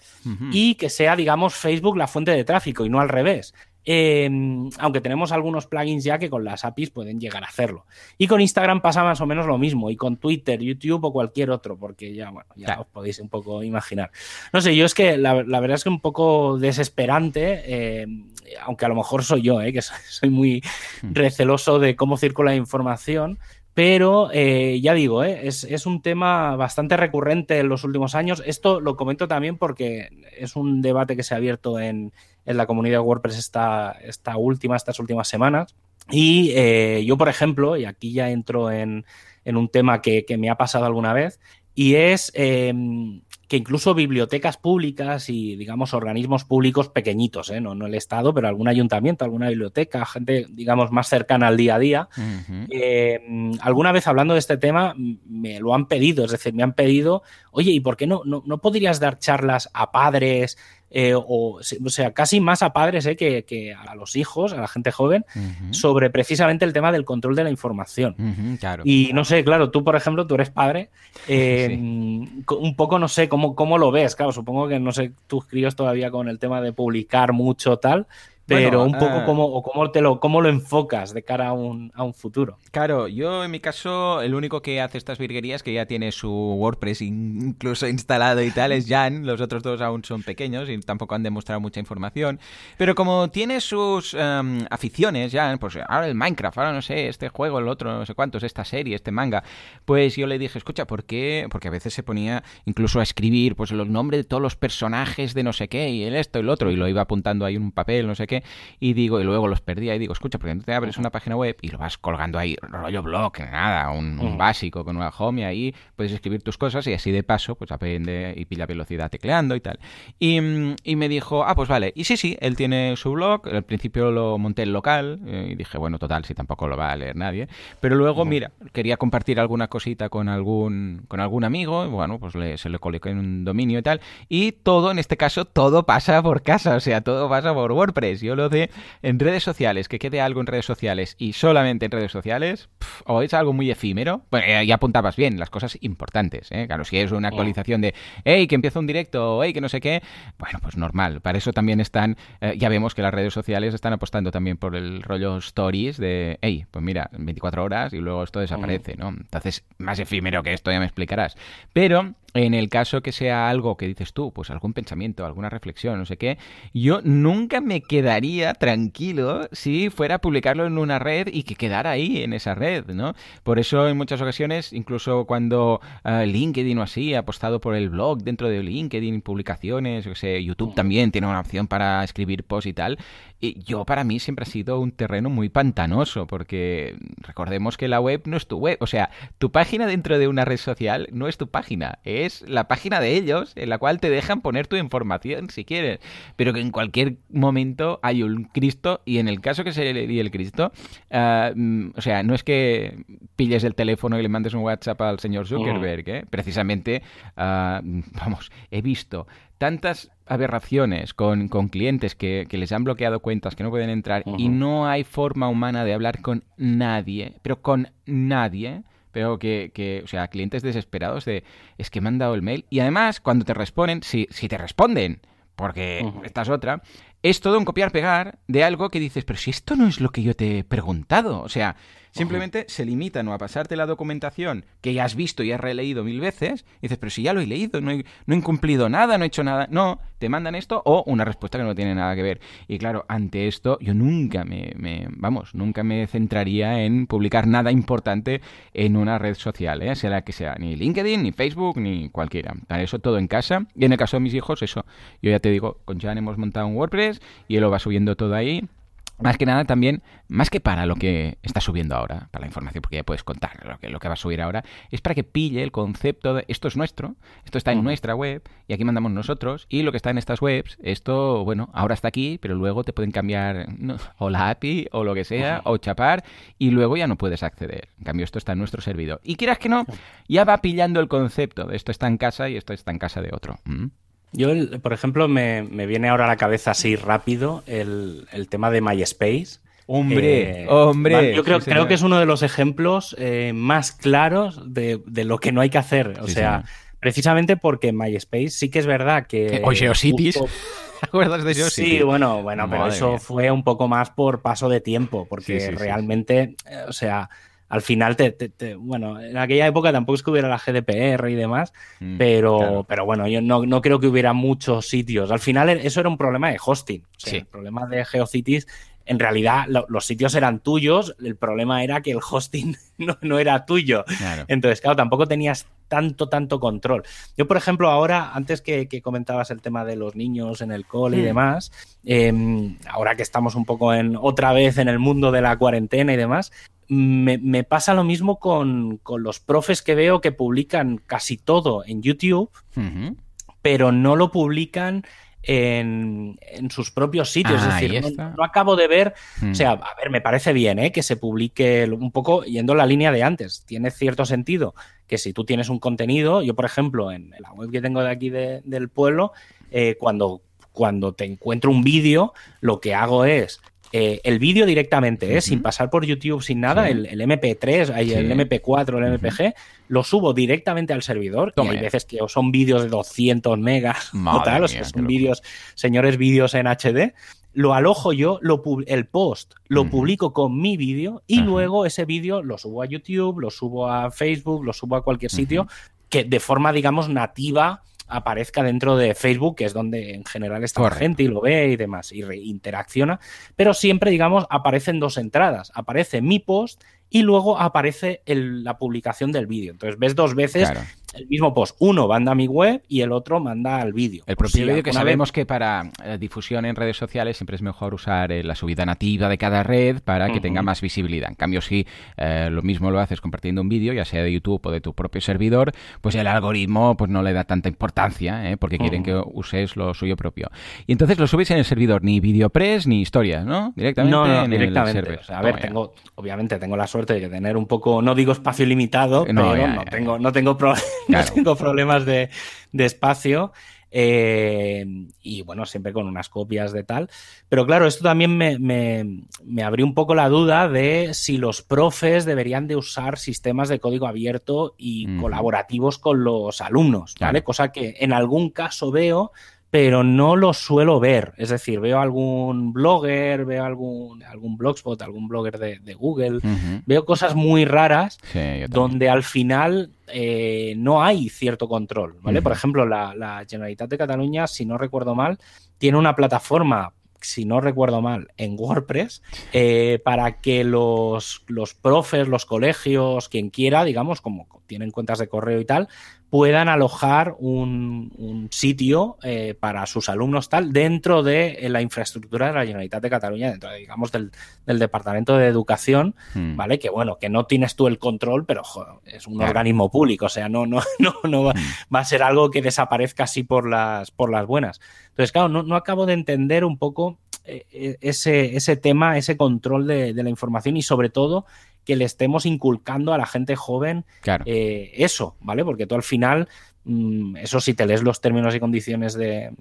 Y que sea, digamos, Facebook la fuente de tráfico y no al revés. Em, aunque tenemos algunos plugins ya que con las APIs pueden llegar a hacerlo. Y con Instagram pasa más o menos lo mismo, y con Twitter, YouTube o cualquier otro, porque ya, bueno, ya os podéis un poco imaginar. No sé, yo es que la, verdad es que un poco desesperante, em, aunque a lo mejor soy yo, eh, que soy, muy hmm. receloso de cómo circula la información, pero eh, ya digo, eh, es, es, un tema bastante recurrente en los últimos años. Esto lo comento también porque es un debate que se ha abierto en, en la comunidad de WordPress esta, esta última, estas últimas semanas. Y eh, yo, por ejemplo, y aquí ya entro en, en un tema que, que, me ha pasado alguna vez, y es em, que incluso bibliotecas públicas y, digamos, organismos públicos pequeñitos, ¿eh? no, no, el Estado, pero algún ayuntamiento, alguna biblioteca, gente, digamos, más cercana al día a día, em, alguna vez hablando de este tema me lo han pedido, es decir, me han pedido, oye, ¿y por qué no, no, no podrías dar charlas a padres, eh, o, sea, casi más a padres eh, que, a los hijos, a la gente joven, sobre precisamente el tema del control de la información. Y no sé, claro, tú, por ejemplo, tú eres padre, eh, un poco no sé cómo, cómo lo ves, claro, supongo que no sé tus críos todavía con el tema de publicar mucho tal, pero un poco eh, cómo, cómo, te lo, cómo lo enfocas de cara a un, a un, futuro. Claro, yo en mi caso, el único que hace estas virguerías, que ya tiene su WordPress incluso instalado y tal, es Jan. Los otros dos aún son pequeños y tampoco han demostrado mucha información. Pero como tiene sus em, aficiones, Jan, pues ahora el Minecraft, ahora no sé, este juego, el otro, no sé cuántos, esta serie, este manga, pues yo le dije, escucha, ¿por qué? Porque a veces se ponía incluso a escribir pues los nombres de todos los personajes de no sé qué, y el esto y el otro, y lo iba apuntando ahí en un papel, no sé qué y digo, y luego los perdía y digo, escucha, porque no te abres una página web y lo vas colgando ahí, rollo blog, nada, un, básico con una home y ahí puedes escribir tus cosas y así de paso, pues aprende y pilla velocidad tecleando y tal. Y, me dijo, ah, pues vale, y sí, sí, él tiene su blog, al principio lo monté en local eh, y dije, bueno, total, si tampoco lo va a leer nadie, pero luego, mira, quería compartir alguna cosita con algún, con algún amigo, bueno, pues se le coloqué en un dominio y tal, y todo, en este caso, todo pasa por casa, o sea, todo pasa por WordPress yo lo de en redes sociales, que quede algo en redes sociales y solamente en redes sociales, o es algo muy efímero. Bueno, ya apuntabas bien, las cosas importantes, ¿eh? Claro, si es una actualización de, hey, que empieza un directo, hey, que no sé qué, bueno, pues normal. Para eso también están, eh, ya vemos que las redes sociales están apostando también por el rollo stories de, hey, pues mira, 24 horas y luego esto desaparece, ¿no? Entonces, más efímero que esto ya me explicarás. Pero en el caso que sea algo que dices tú, pues algún pensamiento, alguna reflexión, no sé qué, yo nunca me quedaría tranquilo si fuera a publicarlo en una red y que quedara ahí en esa red, ¿no? Por eso en muchas ocasiones, incluso cuando uh, LinkedIn o así ha apostado por el blog dentro de LinkedIn, publicaciones, yo sé, YouTube también tiene una opción para escribir posts y tal, y yo para mí siempre ha sido un terreno muy pantanoso, porque recordemos que la web no es tu web, o sea, tu página dentro de una red social no es tu página, es la página de ellos en la cual te dejan poner tu información si quieres, pero que en cualquier momento hay un Cristo y en el caso que se le el Cristo, ah, mm, o sea, no es que pilles el teléfono y le mandes un WhatsApp al señor Zuckerberg, ¿eh? precisamente, ah, vamos, he visto tantas aberraciones con, clientes que, les han bloqueado cuentas, que no pueden entrar y no hay forma humana de hablar con nadie, pero con nadie. Pero que, o sea, clientes desesperados de, es que me han dado el mail. Y además, cuando te responden, si, si te responden, porque esta es otra, es todo un copiar-pegar de algo que dices, pero si esto no es lo que yo te he preguntado. O sea, Simplemente se limitan a pasarte la documentación que ya has visto y has releído mil veces. Y dices, pero si ya lo he leído, no he, no he incumplido nada, no he hecho nada. No, te mandan esto o una respuesta que no tiene nada que ver. Y claro, ante esto, yo nunca me, vamos, nunca me centraría en publicar nada importante en una red social, ¿eh? sea la que sea, ni LinkedIn, ni Facebook, ni cualquiera. Para eso todo en casa. Y en el caso de mis hijos, eso. Yo ya te digo, con Jan hemos montado un WordPress y él lo va subiendo todo ahí más que nada también, más que para lo que está subiendo ahora, para la información, porque ya puedes contar lo que, lo que va a subir ahora, es para que pille el concepto de esto es nuestro, esto está en nuestra web y aquí mandamos nosotros y lo que está en estas webs, esto, bueno, ahora está aquí, pero luego te pueden cambiar o la API o lo que sea, o chapar y luego ya no puedes acceder. En cambio, esto está en nuestro servidor. Y quieras que no, ya va pillando el concepto de esto está en casa y esto está en casa de otro. ¿Mm? Yo, por ejemplo, me, viene ahora a la cabeza así rápido el, tema de MySpace. Hombre, eh, hombre. Yo creo, creo que es uno de los ejemplos eh, más claros de, lo que no hay que hacer. O sea, precisamente porque MySpace sí que es verdad que. O Geocities. ¿Te acuerdas de Sí, bueno, bueno, pero eso fue un poco más por paso de tiempo, porque realmente, eh, o sea, al final te, bueno, en aquella época tampoco es que hubiera la GDPR y demás, mm, pero, pero bueno, yo no, creo que hubiera muchos sitios. Al final eso era un problema de hosting. El problema de GeoCities, en realidad los sitios eran tuyos, el problema era que el hosting no, era tuyo. Entonces, claro, tampoco tenías tanto, tanto control. Yo, por ejemplo, ahora, antes que, comentabas el tema de los niños en el cole y demás, em, ahora que estamos un poco en otra vez en el mundo de la cuarentena y demás, me, pasa lo mismo con, los profes que veo que publican casi todo en YouTube, pero no lo publican en, sus propios sitios. es decir, no, acabo de ver, o sea, a ver, me parece bien ¿eh? que se publique un poco yendo la línea de antes. Tiene cierto sentido que si tú tienes un contenido, yo por ejemplo, en la web que tengo de aquí del pueblo, eh, cuando cuando te encuentro un vídeo, lo que hago es eh, el vídeo directamente, ¿eh? sin pasar por YouTube, sin nada, el, MP3, el MP4, el MPG, lo subo directamente al servidor. y hay veces que son vídeos de 200 megas o tal, o sea, son vídeos, señores vídeos en HD. Lo alojo yo, lo el post lo publico con mi vídeo y luego ese vídeo lo subo a YouTube, lo subo a Facebook, lo subo a cualquier sitio que de forma, digamos, nativa aparezca dentro de Facebook, que es donde en general está la gente y lo ve y demás, y interacciona, pero siempre, digamos, aparecen dos entradas. Aparece mi post y luego aparece la publicación del vídeo. Entonces ves dos veces el mismo post. Uno manda a mi web y el otro manda al vídeo. El propio vídeo que sabemos que para eh, difusión en redes sociales siempre es mejor usar eh, la subida nativa de cada red para que tenga más visibilidad. En cambio, si eh, lo mismo lo haces compartiendo un vídeo, ya sea de YouTube o de tu propio servidor, pues el algoritmo pues no le da tanta importancia porque quieren que uses lo suyo propio. Y entonces lo subes en el servidor, ni VideoPress ni historias, ¿no? Directamente no, en directamente. el server. a ver, tengo, obviamente tengo la suerte de tener un poco, no digo espacio limitado, pero no, tengo, no tengo no tengo problemas de, espacio. Eh, y bueno, siempre con unas copias de tal. Pero claro, esto también me, me, abrió un poco la duda de si los profes deberían de usar sistemas de código abierto y colaborativos con los alumnos, ¿vale? Cosa que en algún caso veo, pero no lo suelo ver. Es decir, veo algún blogger, veo algún, algún blogspot, algún blogger de, Google, veo cosas muy raras donde al final eh, no hay cierto control. ¿vale? Por ejemplo, la, la Generalitat de Cataluña, si no recuerdo mal, tiene una plataforma si no recuerdo mal, en WordPress, eh, para que los, los profes, los colegios, quien quiera, digamos, como tienen cuentas de correo y tal, puedan alojar un, sitio eh, para sus alumnos tal dentro de la infraestructura de la Generalitat de Cataluña, dentro, digamos, del, Departamento de Educación, hmm. ¿vale? Que bueno, que no tienes tú el control, pero es un organismo público, o sea, no, no, no, no hmm. va, a ser algo que desaparezca así por las, por las buenas. Entonces, claro, no, acabo de entender un poco eh, eh, ese, ese tema, ese control de, de la información y sobre todo que le estemos inculcando a la gente joven eh, eso, ¿vale? Porque tú al final, mm, eso si te lees los términos y condiciones de,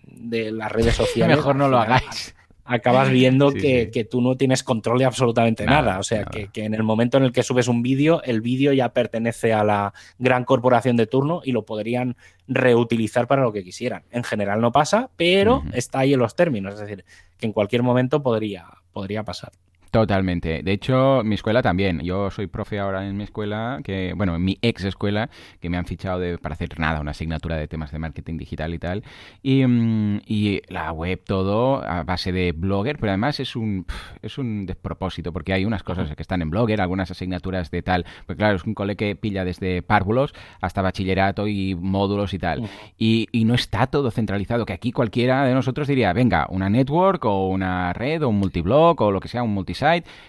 las redes sociales. Mejor no lo hagáis. Acabas viendo que, tú no tienes control de absolutamente nada. O sea, que, que, en el momento en el que subes un vídeo, el vídeo ya pertenece a la gran corporación de turno y lo podrían reutilizar para lo que quisieran. En general no pasa, pero está ahí en los términos. Es decir, que en cualquier momento podría, podría pasar. Totalmente. De hecho, mi escuela también. Yo soy profe ahora en mi escuela, que bueno, en mi ex escuela, que me han fichado de, para hacer nada, una asignatura de temas de marketing digital y tal. Y, mm, la web todo a base de Blogger, pero además es un, es un despropósito, porque hay unas cosas que están en Blogger, algunas asignaturas de tal. Pues claro, es un cole que pilla desde párvulos hasta bachillerato y módulos y tal. Y, y no está todo centralizado, que aquí cualquiera de nosotros diría, venga, una network o una red o un multiblog o lo que sea, un multisite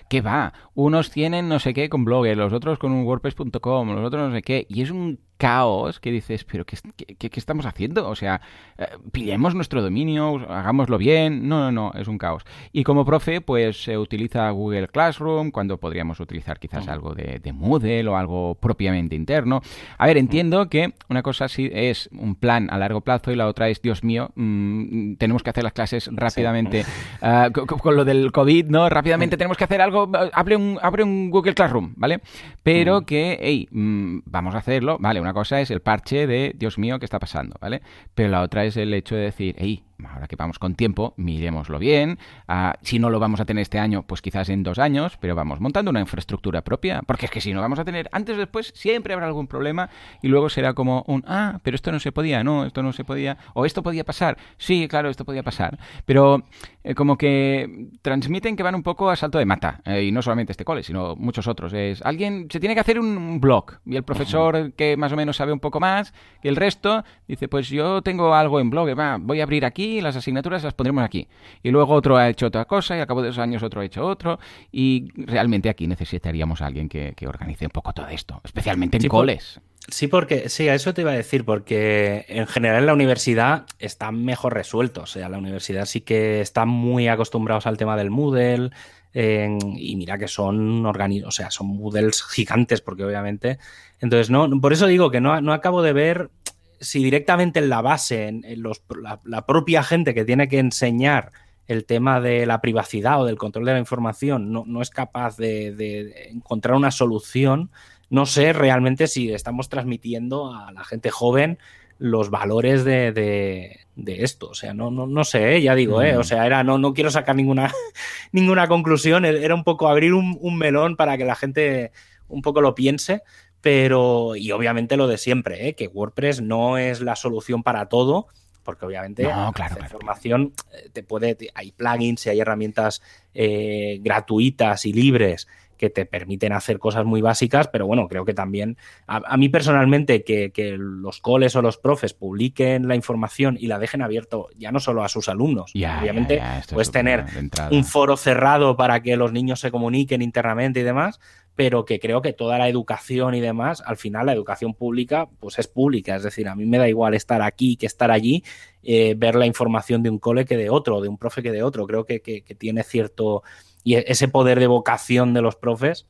que va, unos tienen no sé qué con Blogger, los otros con un WordPress.com, los otros no sé qué, y es un caos que dices, pero ¿qué, qué, estamos haciendo? O sea, eh, pillemos nuestro dominio, hagámoslo bien. No, no, no, es un caos. Y como profe, pues se utiliza Google Classroom cuando podríamos utilizar quizás algo de, Moodle o algo propiamente interno. A ver, entiendo que una cosa sí es un plan a largo plazo y la otra es, Dios mío, mm, tenemos que hacer las clases rápidamente. Ah, con, lo del COVID, ¿no? Rápidamente tenemos que hacer algo, abre un, abre un Google Classroom, ¿vale? Pero que, hey, mm, vamos a hacerlo, ¿vale? Una cosa es el parche de, Dios mío, ¿qué está pasando? ¿Vale? Pero la otra es el hecho de decir, hey, ahora que vamos con tiempo, miremoslo bien. Ah, si no lo vamos a tener este año, pues quizás en dos años, pero vamos montando una infraestructura propia, porque es que si no vamos a tener antes o después, siempre habrá algún problema y luego será como un, ah, pero esto no se podía, no, esto no se podía, o esto podía pasar, sí, claro, esto podía pasar, pero eh, como que transmiten que van un poco a salto de mata, eh, y no solamente este cole, sino muchos otros. Es alguien se tiene que hacer un blog y el profesor que más o menos sabe un poco más que el resto dice, pues yo tengo algo en blog, va, voy a abrir aquí las asignaturas las pondremos aquí. Y luego otro ha hecho otra cosa y al cabo de dos años otro ha hecho otro. Y realmente aquí necesitaríamos a alguien que, organice un poco todo esto, especialmente en coles. Sí, porque sí, a eso te iba a decir, porque en general en la universidad está mejor resuelto. O sea, la universidad sí que está muy acostumbrados al tema del Moodle. y mira que son o sea, son Moodles gigantes, porque obviamente. Entonces, no, por eso digo que no, no acabo de ver si directamente en la base, en, la, propia gente que tiene que enseñar el tema de la privacidad o del control de la información no, es capaz de, encontrar una solución, no sé realmente si estamos transmitiendo a la gente joven los valores de, esto. O sea, no, no, no sé, ¿eh? ya digo, ¿eh? o mm. sea, era, no, no quiero sacar ninguna, ninguna conclusión, era un poco abrir un, un melón para que la gente un poco lo piense, pero, y obviamente lo de siempre, ¿eh? que WordPress no es la solución para todo, porque obviamente no, claro, la información eh, te puede, hay plugins y hay herramientas eh, gratuitas y libres que te permiten hacer cosas muy básicas, pero bueno, creo que también, a, mí personalmente, que, los coles o los profes publiquen la información y la dejen abierto ya no solo a sus alumnos, obviamente puedes tener un foro cerrado para que los niños se comuniquen internamente y demás, pero que creo que toda la educación y demás, al final la educación pública, pues es pública. Es decir, a mí me da igual estar aquí que estar allí, eh, ver la información de un cole que de otro, de un profe que de otro. Creo que, tiene cierto. Y e, ese poder de vocación de los profes,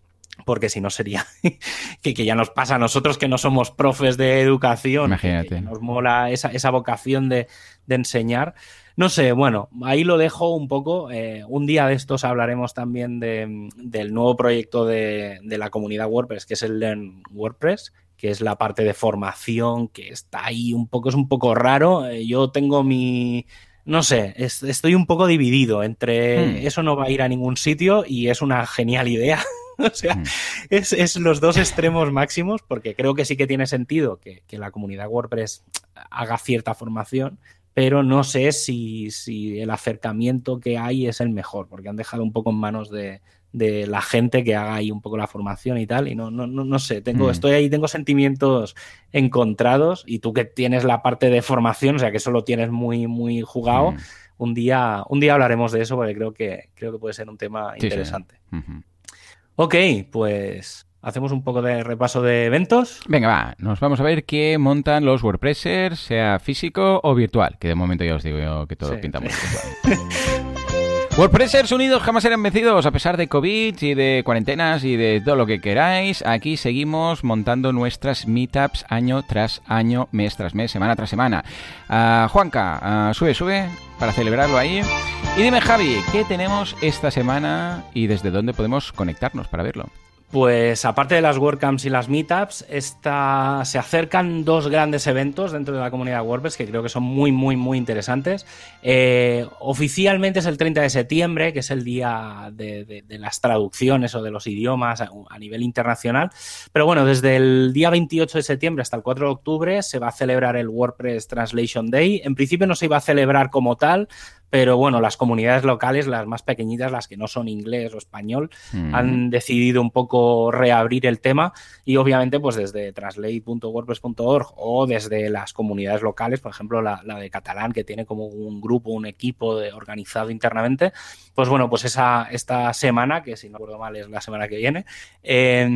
porque si no sería que, ya nos pasa a nosotros que no somos profes de educación. Imagínate. nos mola esa, esa vocación de, de enseñar. No sé, bueno, ahí lo dejo un poco. Eh, un día de estos hablaremos también del nuevo proyecto de, la comunidad WordPress, que es el Learn WordPress, que es la parte de formación, que está ahí un poco, es un poco raro. Eh, yo tengo mi, no sé, estoy un poco dividido entre hmm. eso no va a ir a ningún sitio y es una genial idea. o sea, hmm. es, los dos extremos máximos, porque creo que sí que tiene sentido que, que la comunidad WordPress haga cierta formación, pero no sé si, el acercamiento que hay es el mejor, porque han dejado un poco en manos de, la gente que haga ahí un poco la formación y tal, y no, no, no, sé, tengo, mm. estoy ahí, tengo sentimientos encontrados, y tú que tienes la parte de formación, o sea que eso lo tienes muy, muy jugado, mm. un, día, un día hablaremos de eso, porque creo que, creo que puede ser un tema interesante. Ok, pues hacemos un poco de repaso de eventos. Venga, va, nos vamos a ver qué montan los WordPressers, sea físico o virtual, que de momento ya os digo yo que todo pinta muy WordPressers unidos jamás serán vencidos a pesar de COVID y de cuarentenas y de todo lo que queráis. Aquí seguimos montando nuestras meetups año tras año, mes tras mes, semana tras semana. Uh, Juanca, uh, sube, sube para celebrarlo ahí. Y dime Javi, ¿qué tenemos esta semana y desde dónde podemos conectarnos para verlo? Pues aparte de las WordCamps y las Meetups, esta, se acercan dos grandes eventos dentro de la comunidad WordPress que creo que son muy, muy, muy interesantes. Eh, oficialmente es el 30 de septiembre, que es el día de, las traducciones o de los idiomas a, nivel internacional. Pero bueno, desde el día 28 de septiembre hasta el 4 de octubre se va a celebrar el WordPress Translation Day. En principio no se iba a celebrar como tal, pero bueno, las comunidades locales, las más pequeñitas, las que no son inglés o español, mm. han decidido un poco reabrir el tema y obviamente pues desde translate.wordpress.org o desde las comunidades locales, por ejemplo la, la, de catalán que tiene como un grupo, un equipo de, organizado internamente, pues bueno, pues esa, esta semana, que si no recuerdo mal es la semana que viene, eh,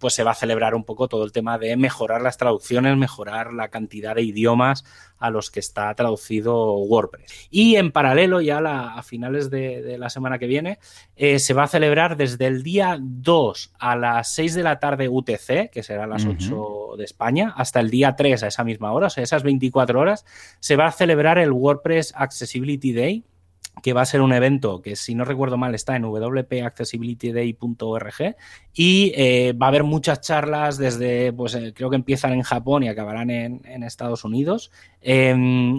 pues se va a celebrar un poco todo el tema de mejorar las traducciones, mejorar la cantidad de idiomas a los que está traducido WordPress. Y en paralelo, ya la, a finales de, de, la semana que viene, eh, se va a celebrar desde el día 2 a las 6 de la tarde UTC, que será a las uh -huh. 8 de España, hasta el día 3 a esa misma hora, o sea, esas 24 horas, se va a celebrar el WordPress Accessibility Day, que va a ser un evento que, si no recuerdo mal, está en wpaccessibilityday.org y eh, va a haber muchas charlas desde, pues eh, creo que empiezan en Japón y acabarán en, Estados Unidos. Eh,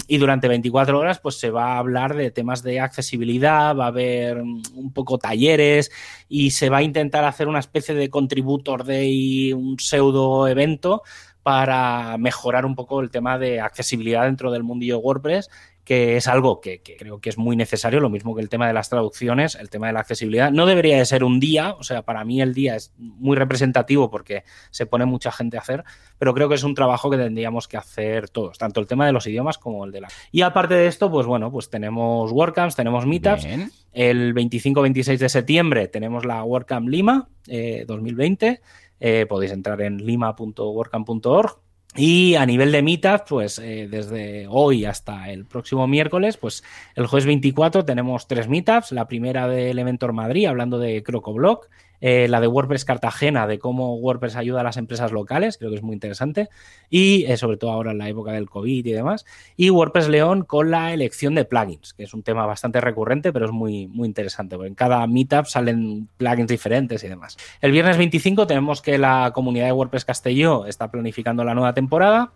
y durante 24 horas, pues se va a hablar de temas de accesibilidad, va a haber un poco talleres y se va a intentar hacer una especie de contributor day, un pseudo evento para mejorar un poco el tema de accesibilidad dentro del mundillo WordPress que es algo que, que, creo que es muy necesario, lo mismo que el tema de las traducciones, el tema de la accesibilidad. No debería de ser un día, o sea, para mí el día es muy representativo porque se pone mucha gente a hacer, pero creo que es un trabajo que tendríamos que hacer todos, tanto el tema de los idiomas como el de la... Y aparte de esto, pues bueno, pues tenemos WordCamps, tenemos Meetups. Bien. El 25-26 de septiembre tenemos la WordCamp Lima eh, 2020. Eh, podéis entrar en lima.wordcamp.org y a nivel de meetup, pues eh, desde hoy hasta el próximo miércoles, pues el jueves 24 tenemos tres meetups. La primera de Elementor Madrid, hablando de CrocoBlock. Eh, la de WordPress Cartagena, de cómo WordPress ayuda a las empresas locales, creo que es muy interesante. Y eh, sobre todo ahora en la época del COVID y demás. Y WordPress León con la elección de plugins, que es un tema bastante recurrente, pero es muy, muy interesante. Porque en cada meetup salen plugins diferentes y demás. El viernes 25 tenemos que la comunidad de WordPress Castelló está planificando la nueva temporada.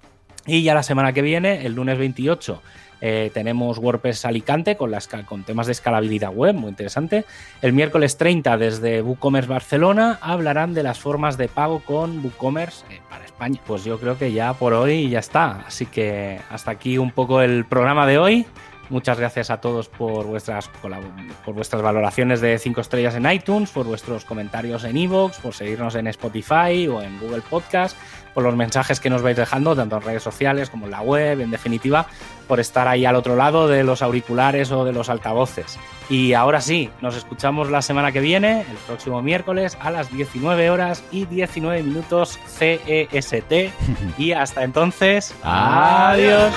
Y ya la semana que viene, el lunes 28, eh, tenemos WordPress Alicante con, temas de escalabilidad web, muy interesante. El miércoles 30 desde WooCommerce Barcelona hablarán de las formas de pago con WooCommerce eh, para España. Pues yo creo que ya por hoy ya está. Así que hasta aquí un poco el programa de hoy. Muchas gracias a todos por vuestras, por vuestras valoraciones de 5 estrellas en iTunes, por vuestros comentarios en iVoox, por seguirnos en Spotify o en Google Podcast, por los mensajes que nos vais dejando, tanto en redes sociales como en la web, en definitiva, por estar ahí al otro lado de los auriculares o de los altavoces. Y ahora sí, nos escuchamos la semana que viene, el próximo miércoles, a las 19 horas y 19 minutos CEST. y hasta entonces, adiós.